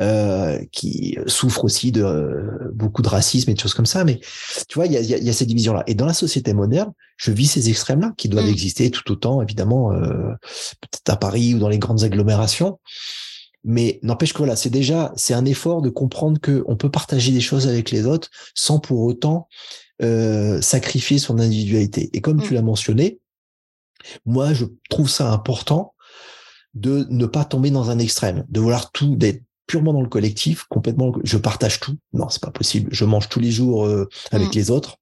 Speaker 2: euh, qui souffrent aussi de euh, beaucoup de racisme et de choses comme ça. Mais tu vois, il y a, y a, ces divisions-là. Et dans la société moderne, je vis ces extrêmes-là qui doivent mmh. exister tout autant, évidemment, euh, peut-être à Paris ou dans les grandes agglomérations. Mais n'empêche que voilà, c'est déjà c'est un effort de comprendre que on peut partager des choses avec les autres sans pour autant euh, sacrifier son individualité. Et comme tu mmh. l'as mentionné, moi je trouve ça important de ne pas tomber dans un extrême, de vouloir tout d'être purement dans le collectif, complètement. Je partage tout. Non, c'est pas possible. Je mange tous les jours euh, avec mmh. les autres.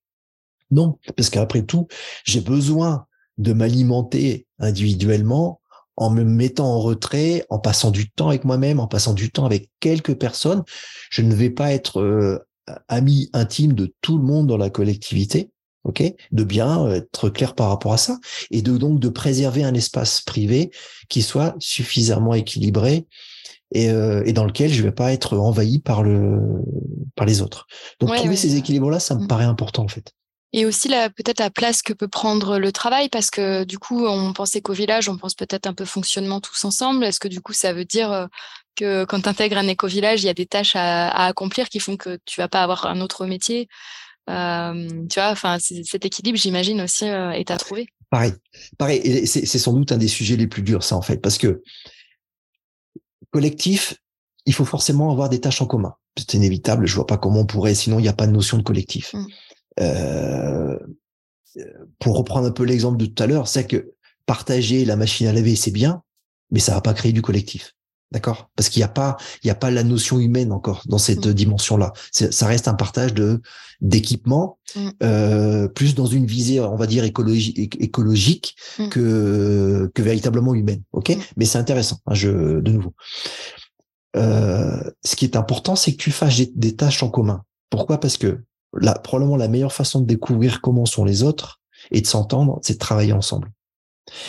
Speaker 2: Non, parce qu'après tout, j'ai besoin de m'alimenter individuellement en me mettant en retrait, en passant du temps avec moi-même, en passant du temps avec quelques personnes. Je ne vais pas être euh, ami intime de tout le monde dans la collectivité. Ok, de bien être clair par rapport à ça et de donc de préserver un espace privé qui soit suffisamment équilibré et, euh, et dans lequel je vais pas être envahi par le par les autres. Donc trouver ces équilibres là, ça me mmh. paraît important en fait.
Speaker 1: Et aussi peut-être la place que peut prendre le travail, parce que du coup, on pensait qu'au village, on pense peut-être un peu fonctionnement tous ensemble. Est-ce que du coup, ça veut dire euh, que quand tu intègres un éco-village, il y a des tâches à, accomplir qui font que tu vas pas avoir un autre métier? Euh, Tu vois, enfin, cet équilibre, j'imagine aussi, euh, est à trouver.
Speaker 2: Pareil, pareil. C'est sans doute un des sujets les plus durs, ça en fait, parce que collectif, il faut forcément avoir des tâches en commun. C'est inévitable. Je vois pas comment on pourrait, sinon il n'y a pas de notion de collectif. Mmh. Euh, pour reprendre un peu l'exemple de tout à l'heure, c'est que partager la machine à laver, c'est bien, mais ça va pas créer du collectif. D'accord? Parce qu'il n'y a pas, il y a pas la notion humaine encore dans cette mmh. dimension-là. Ça reste un partage de d'équipement, mmh. euh, plus dans une visée, on va dire écologique, écologique mmh. que que véritablement humaine. Ok? Mais c'est intéressant. Hein, je de nouveau. Euh, ce qui est important, c'est que tu fasses des tâches en commun. Pourquoi? Parce que la, probablement la meilleure façon de découvrir comment sont les autres et de s'entendre, c'est de travailler ensemble.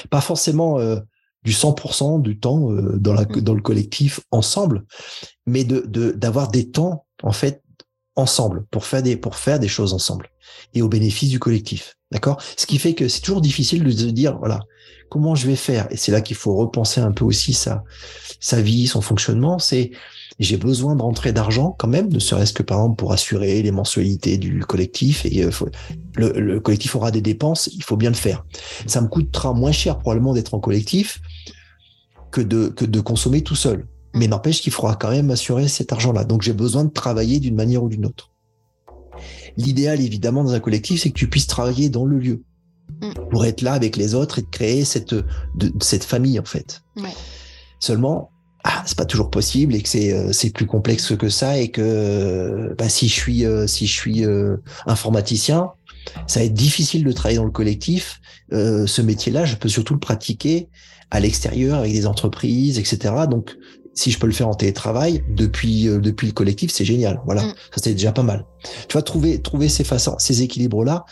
Speaker 2: Pas forcément euh, du 100% du temps euh, dans, la, dans le collectif ensemble, mais de d'avoir des temps en fait ensemble pour faire des pour faire des choses ensemble et au bénéfice du collectif. D'accord? Ce qui fait que c'est toujours difficile de se dire voilà comment je vais faire? Et c'est là qu'il faut repenser un peu aussi sa sa vie, son fonctionnement. C'est j'ai besoin de rentrer d'argent quand même, ne serait-ce que par exemple pour assurer les mensualités du collectif. Et euh, le, collectif aura des dépenses, il faut bien le faire. Ça me coûtera moins cher probablement d'être en collectif que de, que de consommer tout seul. Mais n'empêche qu'il faudra quand même assurer cet argent-là. Donc j'ai besoin de travailler d'une manière ou d'une autre. L'idéal, évidemment, dans un collectif, c'est que tu puisses travailler dans le lieu. mm. pour être là avec les autres et de créer cette, de, cette famille en fait. Ouais. Seulement, ah, c'est pas toujours possible et que c'est euh, c'est plus complexe que ça et que bah, si je suis euh, si je suis euh, informaticien, ça va être difficile de travailler dans le collectif. ce métier-là, je peux surtout le pratiquer à l'extérieur avec des entreprises, etc. Donc si je peux le faire en télétravail depuis depuis le collectif, c'est génial. Voilà, mm. ça c'est déjà pas mal. Tu vois trouver trouver ces façons, ces équilibres là,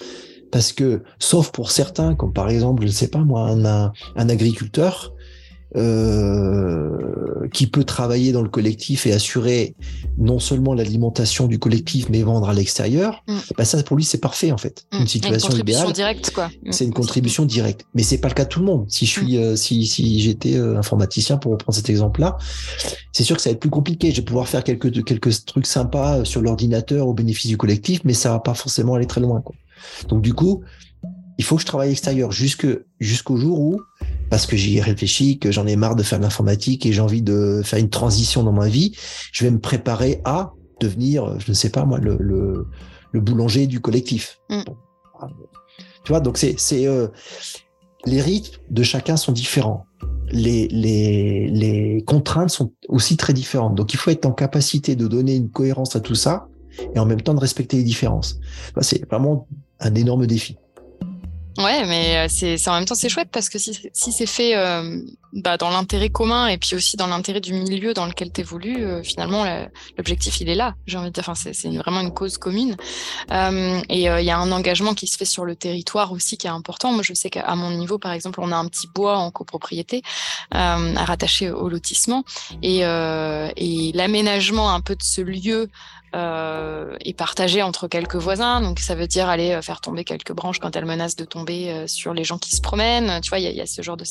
Speaker 2: parce que sauf pour certains, comme par exemple, je ne sais pas moi, un, un agriculteur euh, qui peut travailler dans le collectif et assurer non seulement l'alimentation du collectif, mais vendre à l'extérieur, mm. bah ça pour lui c'est parfait en fait.
Speaker 1: Mm. Une situation une contribution directe quoi.
Speaker 2: Mm. C'est une contribution directe, mais c'est pas le cas de tout le monde. Si je suis, euh, si si j'étais euh, informaticien pour reprendre cet exemple-là, c'est sûr que ça va être plus compliqué. Je vais pouvoir faire quelques quelques trucs sympas sur l'ordinateur au bénéfice du collectif, mais ça va pas forcément aller très loin quoi. Donc du coup, il faut que je travaille extérieur jusque jusqu'au jour où parce que j'y ai réfléchi, que j'en ai marre de faire de l'informatique et j'ai envie de faire une transition dans ma vie, je vais me préparer à devenir, je ne sais pas moi, le, le, boulanger du collectif. Mm. Tu vois, donc c'est, c'est euh, les rythmes de chacun sont différents. Les, les, les contraintes sont aussi très différentes. Donc il faut être en capacité de donner une cohérence à tout ça et en même temps de respecter les différences. C'est vraiment un énorme défi.
Speaker 1: Ouais, mais euh, c'est en même temps c'est chouette parce que si, si c'est fait euh, bah, dans l'intérêt commun et puis aussi dans l'intérêt du milieu dans lequel tu évolues, euh, finalement l'objectif il est là. J'ai envie de dire, enfin c'est vraiment une cause commune. et il y a un engagement qui se fait sur le territoire aussi qui est important. Moi je sais qu'à mon niveau par exemple on a un petit bois en copropriété à rattacher au lotissement et, et l'aménagement un peu de ce lieu euh, et partagé entre quelques voisins. Donc ça veut dire aller euh, faire tomber quelques branches quand elles menacent de tomber euh, sur les gens qui se promènent. Tu vois, il y y a, ce genre de.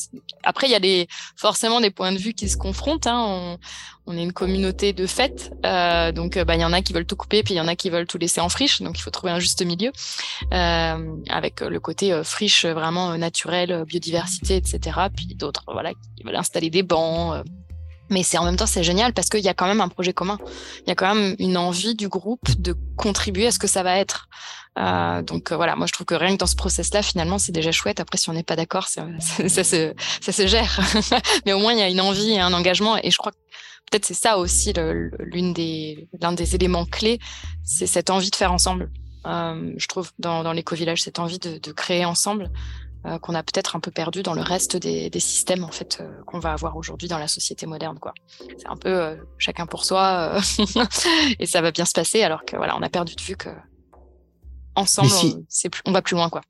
Speaker 1: Après, il y a des forcément des points de vue qui se confrontent. Hein. On, on, est une communauté de fêtes, euh, donc bah il y en a qui veulent tout couper, puis il y en a qui veulent tout laisser en friche. Donc il faut trouver un juste milieu euh, avec le côté friche vraiment naturel, biodiversité, etc. Puis d'autres, voilà, qui veulent installer des bancs mais c'est en même temps c'est génial parce qu'il y a quand même un projet commun. Il y a quand même une envie du groupe de contribuer à ce que ça va être. Euh, donc euh, voilà, moi je trouve que rien que dans ce process-là, finalement, c'est déjà chouette. Après, si on n'est pas d'accord, ça, se, gère. mais au moins il y a une envie et un engagement. Et je crois que peut-être c'est ça aussi l'une des l'un des éléments clés, c'est cette envie de faire ensemble. Euh, je trouve dans, dans l'éco-village cette envie de créer ensemble. Euh, qu'on a peut-être un peu perdu dans le reste des, des systèmes en fait euh, qu'on va avoir aujourd'hui dans la société moderne quoi. C'est un peu euh, chacun pour soi et ça va bien se passer alors que voilà on a perdu de vue que ensemble on, on, va plus loin quoi.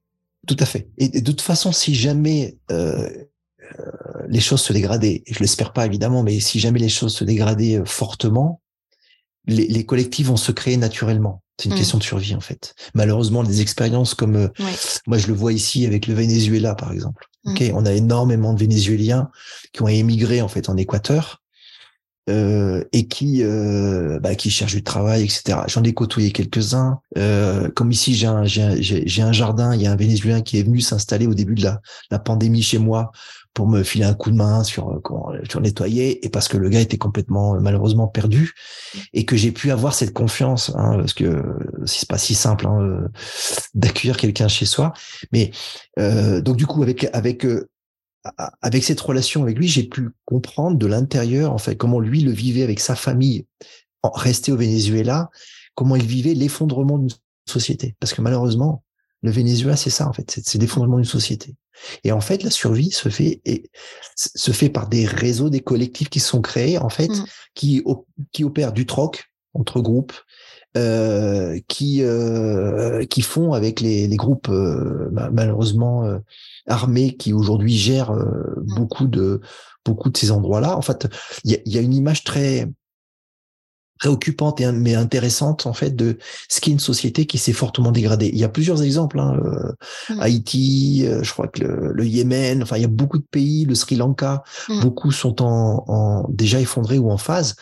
Speaker 2: Tout à fait. Et, de toute façon si jamais les choses se dégradaient, et je l'espère pas évidemment, mais si jamais les choses se dégradaient fortement, les, les collectifs vont se créer naturellement. C'est une mm. question de survie en fait. Malheureusement, des expériences comme euh, moi je le vois ici avec le Venezuela par exemple. Mm. Ok, on a énormément de Vénézuéliens qui ont émigré en fait en Équateur euh, et qui euh, bah, qui cherchent du travail, etc. J'en ai côtoyé quelques-uns. Euh, comme ici, j'ai un, j'ai un jardin. Il y a un Vénézuélien qui est venu s'installer au début de la, la pandémie chez moi pour me filer un coup de main sur euh, comment sur nettoyer et parce que le gars était complètement euh, malheureusement perdu et que j'ai pu avoir cette confiance hein, parce que c'est pas si simple hein, euh, d'accueillir quelqu'un chez soi. Mais euh, donc du coup avec avec avec cette relation avec lui j'ai pu comprendre de l'intérieur en fait comment lui le vivait avec sa famille resté au Venezuela comment il vivait l'effondrement d'une société. Parce que malheureusement le Venezuela c'est ça en fait c'est l'effondrement d'une société et en fait, la survie se fait et se fait par des réseaux, des collectifs qui sont créés en fait, mmh. qui qui opèrent du troc entre groupes, euh, qui euh, qui font avec les, les groupes euh, malheureusement armés qui aujourd'hui gèrent mmh. beaucoup de beaucoup de ces endroits-là. En fait, il y a, y a, une image très préoccupante et mais intéressante en fait de ce qu'est une société qui s'est fortement dégradée. Il y a plusieurs exemples. Hein, euh, mmh. Haïti, euh, je crois que le, Yémen, enfin il y a beaucoup de pays, le Sri Lanka, mmh. beaucoup sont en, en, déjà effondrés ou en phase.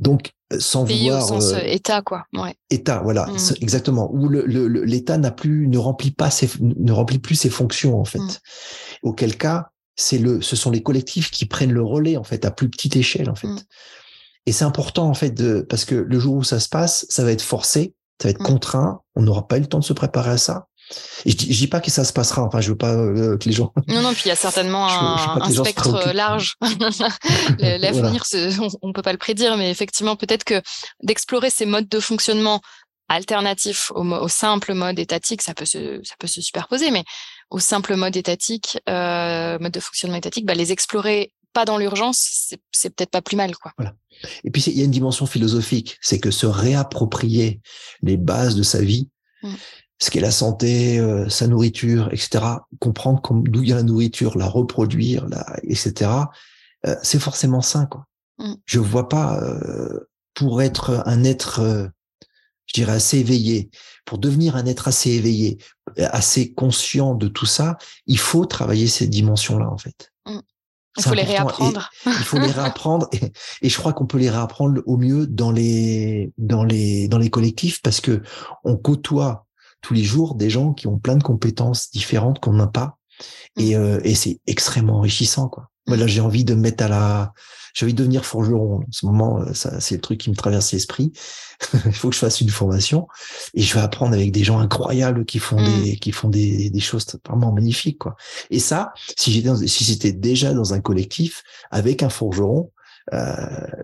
Speaker 2: Donc euh, sans pays vouloir
Speaker 1: au sens État quoi. Ouais.
Speaker 2: État, voilà, mmh. exactement. Où l'État n'a plus ne remplit pas ses ne remplit plus ses fonctions en fait. Auquel cas c'est le ce sont les collectifs qui prennent le relais en fait à plus petite échelle en fait. Et c'est important en fait de parce que le jour où ça se passe, ça va être forcé, ça va être mm. contraint. On n'aura pas eu le temps de se préparer à ça. Et je dis, dis pas que ça se passera. Enfin, je veux pas euh, que les gens.
Speaker 1: Non, non. Puis il y a certainement un, spectre large. L'avenir, on, ne peut pas le prédire, mais effectivement, peut-être que d'explorer ces modes de fonctionnement alternatifs au, simple mode étatique, ça peut se, ça peut se superposer, mais au simple mode étatique, euh, mode de fonctionnement étatique, bah, les explorer pas dans l'urgence, c'est peut-être pas plus mal, quoi.
Speaker 2: Voilà. Et puis il y a une dimension philosophique, c'est que se réapproprier les bases de sa vie, mmh. ce qu'est la santé, euh, sa nourriture, etc. Comprendre d'où vient la nourriture, la reproduire, la, etc. Euh, c'est forcément sain, quoi. Mmh. Je vois pas euh, pour être un être, je dirais assez éveillé, pour devenir un être assez éveillé, assez conscient de tout ça, il faut travailler ces dimensions-là, en fait.
Speaker 1: Il faut les réapprendre.
Speaker 2: il faut les réapprendre et, je crois qu'on peut les réapprendre au mieux dans les dans les dans les collectifs parce que on côtoie tous les jours des gens qui ont plein de compétences différentes qu'on n'a pas et, mmh. euh, et c'est extrêmement enrichissant quoi. Moi là j'ai envie de me mettre à la j'ai envie de devenir forgeron. En ce moment, euh, ça, c'est le truc qui me traverse l'esprit. Il faut que je fasse une formation et je vais apprendre avec des gens incroyables qui font mmh. des, qui font des, des, choses vraiment magnifiques, quoi. Et ça, si j'étais, si j'étais déjà dans un collectif avec un forgeron, euh,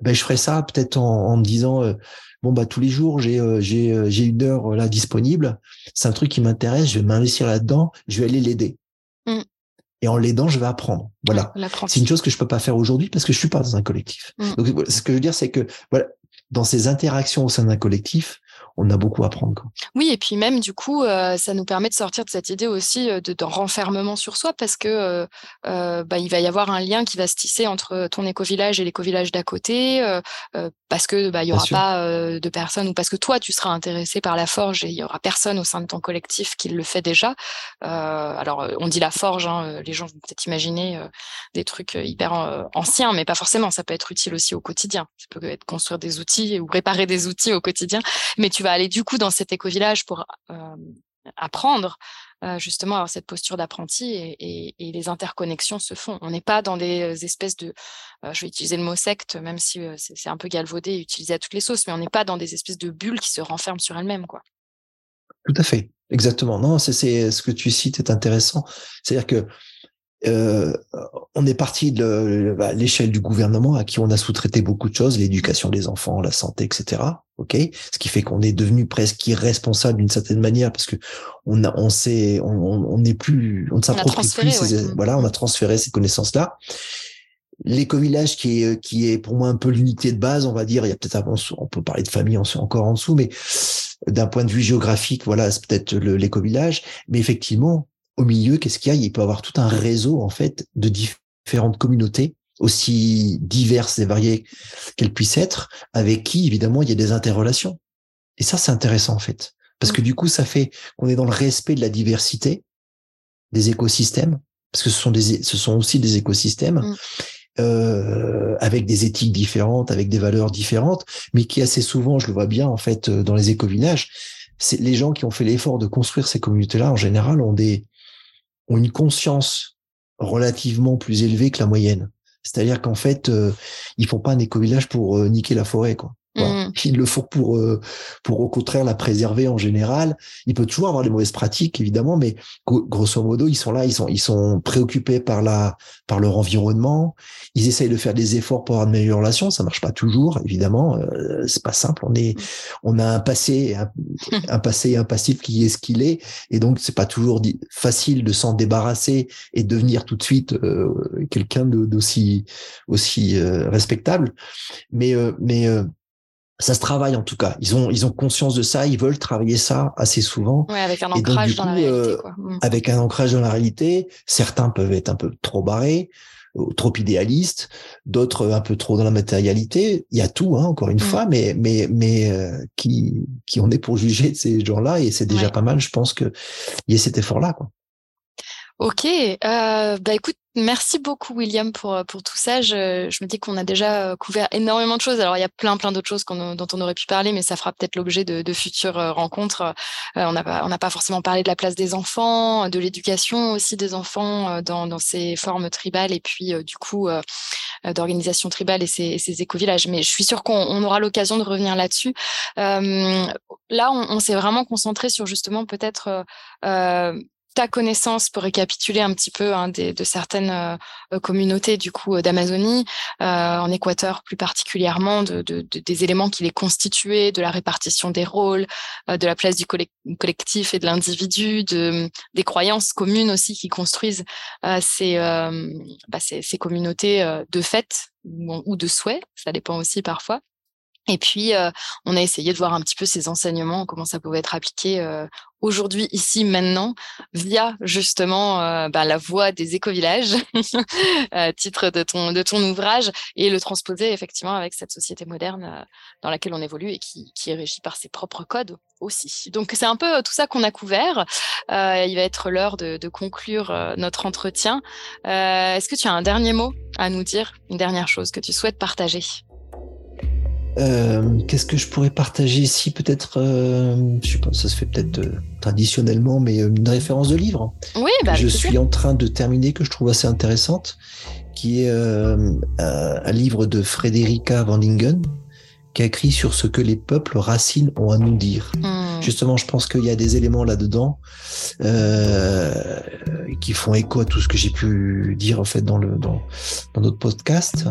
Speaker 2: ben je ferais ça peut-être en, en, me disant, euh, bon bah tous les jours j'ai euh, j'ai j'ai une heure là disponible. C'est un truc qui m'intéresse, je vais m'investir là-dedans, je vais aller l'aider. Et en l'aidant, je vais apprendre. Voilà. c'est une chose que je peux pas faire aujourd'hui parce que je suis pas dans un collectif. Mm. Donc, ce que je veux dire, c'est que voilà, dans ces interactions au sein d'un collectif, on a beaucoup à apprendre.
Speaker 1: Oui, et puis même du coup, euh, ça nous permet de sortir de cette idée aussi euh, de, renfermement sur soi parce que euh, bah, il va y avoir un lien qui va se tisser entre ton éco-village et l'éco-village d'à côté parce que bah, il y aura pas de personnes ou parce que toi tu seras intéressé par la forge et il y aura personne au sein de ton collectif qui le fait déjà. alors on dit la forge, hein, les gens vont peut-être imaginer des trucs hyper anciens, mais pas forcément. Ça peut être utile aussi au quotidien. Ça peut être construire des outils ou réparer des outils au quotidien, mais tu vas aller du coup dans cet éco-village pour apprendre justement avoir cette posture d'apprenti et, les interconnexions se font. On n'est pas dans des espèces de, je vais utiliser le mot secte, même si c'est un peu galvaudé utilisé à toutes les sauces, mais on n'est pas dans des espèces de bulles qui se renferment sur elles-mêmes, quoi.
Speaker 2: Tout à fait, exactement. Non, c'est ce que tu cites est intéressant. C'est-à-dire que euh, on est parti de bah, l'échelle du gouvernement à qui on a sous-traité beaucoup de choses, l'éducation des enfants, la santé, etc. Ok, ce qui fait qu'on est devenu presque irresponsable d'une certaine manière parce que on a, on sait, on n'est plus, on ne s'approprie plus. Ces, Voilà, on a transféré ces connaissances-là. L'éco-village qui est qui est pour moi un peu l'unité de base, on va dire. Il y a peut-être on peut parler de famille encore en dessous, mais d'un point de vue géographique, voilà, c'est peut-être l'éco-village. Mais effectivement, au milieu, qu'est-ce qu'il y a? Il peut y avoir tout un réseau en fait de différentes communautés aussi diverses et variées qu'elles puissent être, avec qui évidemment il y a des interrelations. Et ça, c'est intéressant en fait, parce que du coup, ça fait qu'on est dans le respect de la diversité des écosystèmes, parce que ce sont des, ce sont aussi des écosystèmes. Mm. Euh, avec des éthiques différentes, avec des valeurs différentes, mais qui assez souvent, je le vois bien en fait euh, dans les éco-villages, c'est les gens qui ont fait l'effort de construire ces communautés-là en général ont des ont une conscience relativement plus élevée que la moyenne. C'est-à-dire qu'en fait, euh, ils font pas un éco-village pour euh, niquer la forêt, quoi. Mmh. Il le faut pour, euh, pour au contraire la préserver en général. Il peut toujours avoir des mauvaises pratiques, évidemment, mais grosso modo, ils sont là, ils sont, ils sont préoccupés par la, par leur environnement. Ils essayent de faire des efforts pour avoir de meilleures relations. Ça marche pas toujours, évidemment. Euh, c'est pas simple. On est, on a un passé, un, passé et un passif qui est ce qu'il est. Et donc, c'est pas toujours facile de s'en débarrasser et devenir tout de suite euh, quelqu'un d'aussi, aussi respectable. Mais, mais, ça se travaille en tout cas. Ils ont, ils ont conscience de ça, ils veulent travailler ça assez souvent.
Speaker 1: Ouais, avec un ancrage dans la réalité. Euh, quoi.
Speaker 2: Mmh. Avec un ancrage dans la réalité, certains peuvent être un peu trop barrés, euh, trop idéalistes, d'autres un peu trop dans la matérialité. Il y a tout, hein, encore une mmh. fois, mais mais mais euh, qui qui on est pour juger de ces gens-là et c'est déjà pas mal. Je pense que il y a cet effort-là, quoi.
Speaker 1: Ok, euh, bah écoute, merci beaucoup William pour, euh, pour tout ça. Je, je me dis qu'on a déjà euh, couvert énormément de choses. Alors il y a plein plein d'autres choses dont on aurait pu parler, mais ça fera peut-être l'objet de, de, futures rencontres. on n'a pas, on n'a pas forcément parlé de la place des enfants, de l'éducation aussi des enfants dans, dans ces formes tribales et puis du coup d'organisation tribale et ces, ces éco-villages. Mais je suis sûre qu'on aura l'occasion de revenir là-dessus. là, on, on s'est vraiment concentré sur justement peut-être ta connaissance pour récapituler un petit peu hein, de certaines euh, communautés du coup euh, d'Amazonie, euh, en Équateur plus particulièrement, de, de, de, des éléments qui les constituaient, de la répartition des rôles, de la place du collectif et de l'individu, de, des croyances communes aussi qui construisent ces, bah, ces, ces, communautés de fait ou, ou de souhait, ça dépend aussi parfois. Et puis, on a essayé de voir un petit peu ces enseignements, comment ça pouvait être appliqué aujourd'hui, ici, maintenant, via justement bah, la voix des éco-villages, titre de ton, de ton ouvrage, et le transposer effectivement avec cette société moderne dans laquelle on évolue et qui, qui est régie par ses propres codes aussi. Donc, c'est un peu tout ça qu'on a couvert. il va être l'heure de, de, conclure notre entretien. Est-ce que tu as un dernier mot à nous dire, une dernière chose que tu souhaites partager?
Speaker 2: Euh, qu'est-ce que je pourrais partager ici? Peut-être, euh, je sais pas, ça se fait peut-être euh, traditionnellement, mais une référence de livre.
Speaker 1: Oui, bah,
Speaker 2: je suis en train de terminer que je trouve assez intéressante, qui est un livre de Frederica Van Lingen, qui a écrit sur ce que les peuples racines ont à nous dire. Hmm. Justement, je pense qu'il y a des éléments là-dedans euh, qui font écho à tout ce que j'ai pu dire en fait dans le dans, dans notre podcast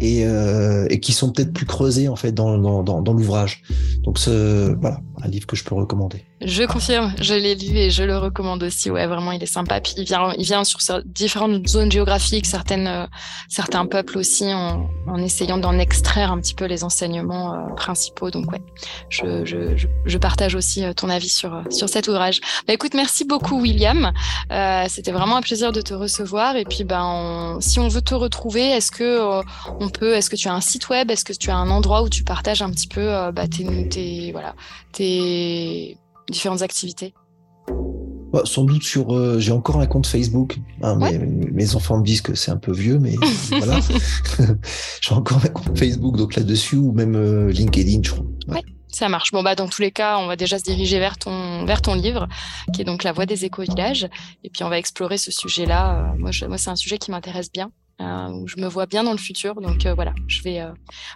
Speaker 2: et, euh, et qui sont peut-être plus creusés en fait dans dans, dans, dans l'ouvrage. Donc ce voilà, un livre que je peux recommander.
Speaker 1: Je confirme, je l'ai lu et je le recommande aussi. Ouais, vraiment, il est sympa. Puis il vient, il vient sur différentes zones géographiques, certaines, euh, certains peuples aussi, en, essayant d'en extraire un petit peu les enseignements euh, principaux. Donc ouais, je, je, je, je, partage aussi euh, ton avis sur sur cet ouvrage. Bah, écoute, merci beaucoup William. C'était vraiment un plaisir de te recevoir. Et puis ben, si on veut te retrouver, est-ce que on peut, est-ce que tu as un site web, est-ce que tu as un endroit où tu partages un petit peu bah, tes, tes voilà tes différentes activités
Speaker 2: bah, sans doute sur. Euh, j'ai encore un compte Facebook. Hein, mes, enfants me disent que c'est un peu vieux, mais voilà. j'ai encore un compte Facebook, donc là-dessus, ou même euh, LinkedIn, je crois.
Speaker 1: Ouais. Ça marche. Bon, bah, dans tous les cas, on va déjà se diriger vers ton, vers ton livre, qui est donc La Voix des éco-villages. Et puis, on va explorer ce sujet-là. Euh, moi c'est un sujet qui m'intéresse bien. Euh, où je me vois bien dans le futur. Donc euh, voilà, je vais euh,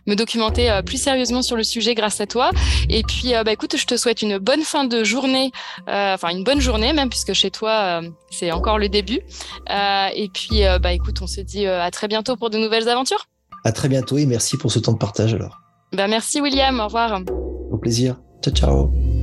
Speaker 1: me documenter plus sérieusement sur le sujet grâce à toi. Et puis, bah, écoute, je te souhaite une bonne fin de journée, enfin une bonne journée même, puisque chez toi, c'est encore le début. et puis, bah, écoute, on se dit à très bientôt pour de nouvelles aventures.
Speaker 2: À très bientôt et merci pour ce temps de partage alors.
Speaker 1: Bah, merci William, au revoir.
Speaker 2: Au plaisir. Ciao, ciao.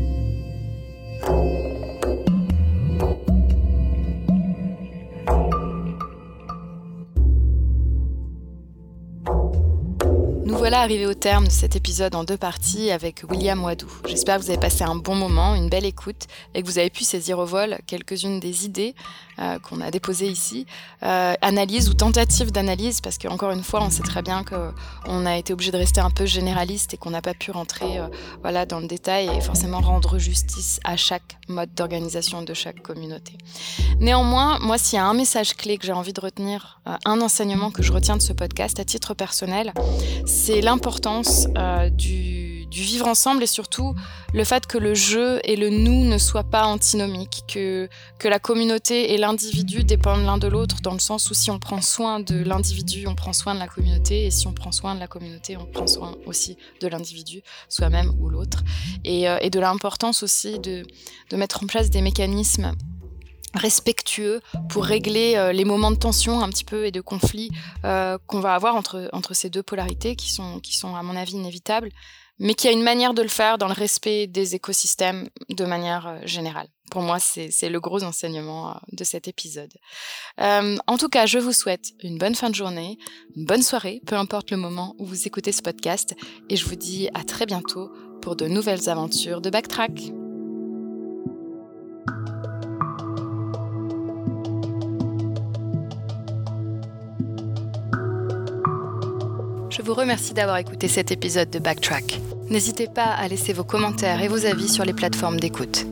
Speaker 1: Voilà arrivé au terme de cet épisode en deux parties avec William Wadou. J'espère que vous avez passé un bon moment, une belle écoute et que vous avez pu saisir au vol quelques-unes des idées euh, qu'on a déposées ici. Euh, analyse ou tentative d'analyse, parce qu'encore une fois, on sait très bien qu'on a été obligé de rester un peu généraliste et qu'on n'a pas pu rentrer euh, voilà, dans le détail et forcément rendre justice à chaque mode d'organisation de chaque communauté. Néanmoins, moi, s'il y a un message clé que j'ai envie de retenir, un enseignement que je retiens de ce podcast à titre personnel, c'est l'importance euh, du, vivre ensemble et surtout le fait que le jeu et le nous ne soient pas antinomiques, que, que la communauté et l'individu dépendent l'un de l'autre dans le sens où si on prend soin de l'individu, on prend soin de la communauté et si on prend soin de la communauté, on prend soin aussi de l'individu, soi-même ou l'autre. Et, euh, de l'importance aussi de, de mettre en place des mécanismes respectueux pour régler euh, les moments de tension un petit peu et de conflit euh, qu'on va avoir entre, entre ces deux polarités qui sont, qui sont à mon avis inévitables, mais qui a une manière de le faire dans le respect des écosystèmes de manière euh, générale. Pour moi, c'est le gros enseignement de cet épisode. en tout cas, je vous souhaite une bonne fin de journée, une bonne soirée, peu importe le moment où vous écoutez ce podcast, et je vous dis à très bientôt pour de nouvelles aventures de Backtrack. Vous remercie d'avoir écouté cet épisode de Backtrack. N'hésitez pas à laisser vos commentaires et vos avis sur les plateformes d'écoute.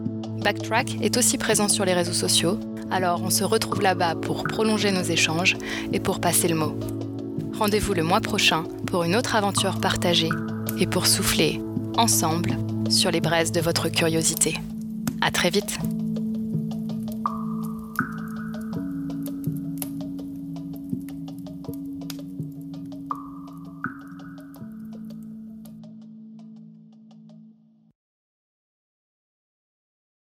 Speaker 1: Backtrack est aussi présent sur les réseaux sociaux, Alors on se retrouve là-bas pour prolonger nos échanges et pour passer le mot. Rendez-vous le mois prochain pour une autre aventure partagée et pour souffler ensemble sur les braises de votre curiosité. À très vite!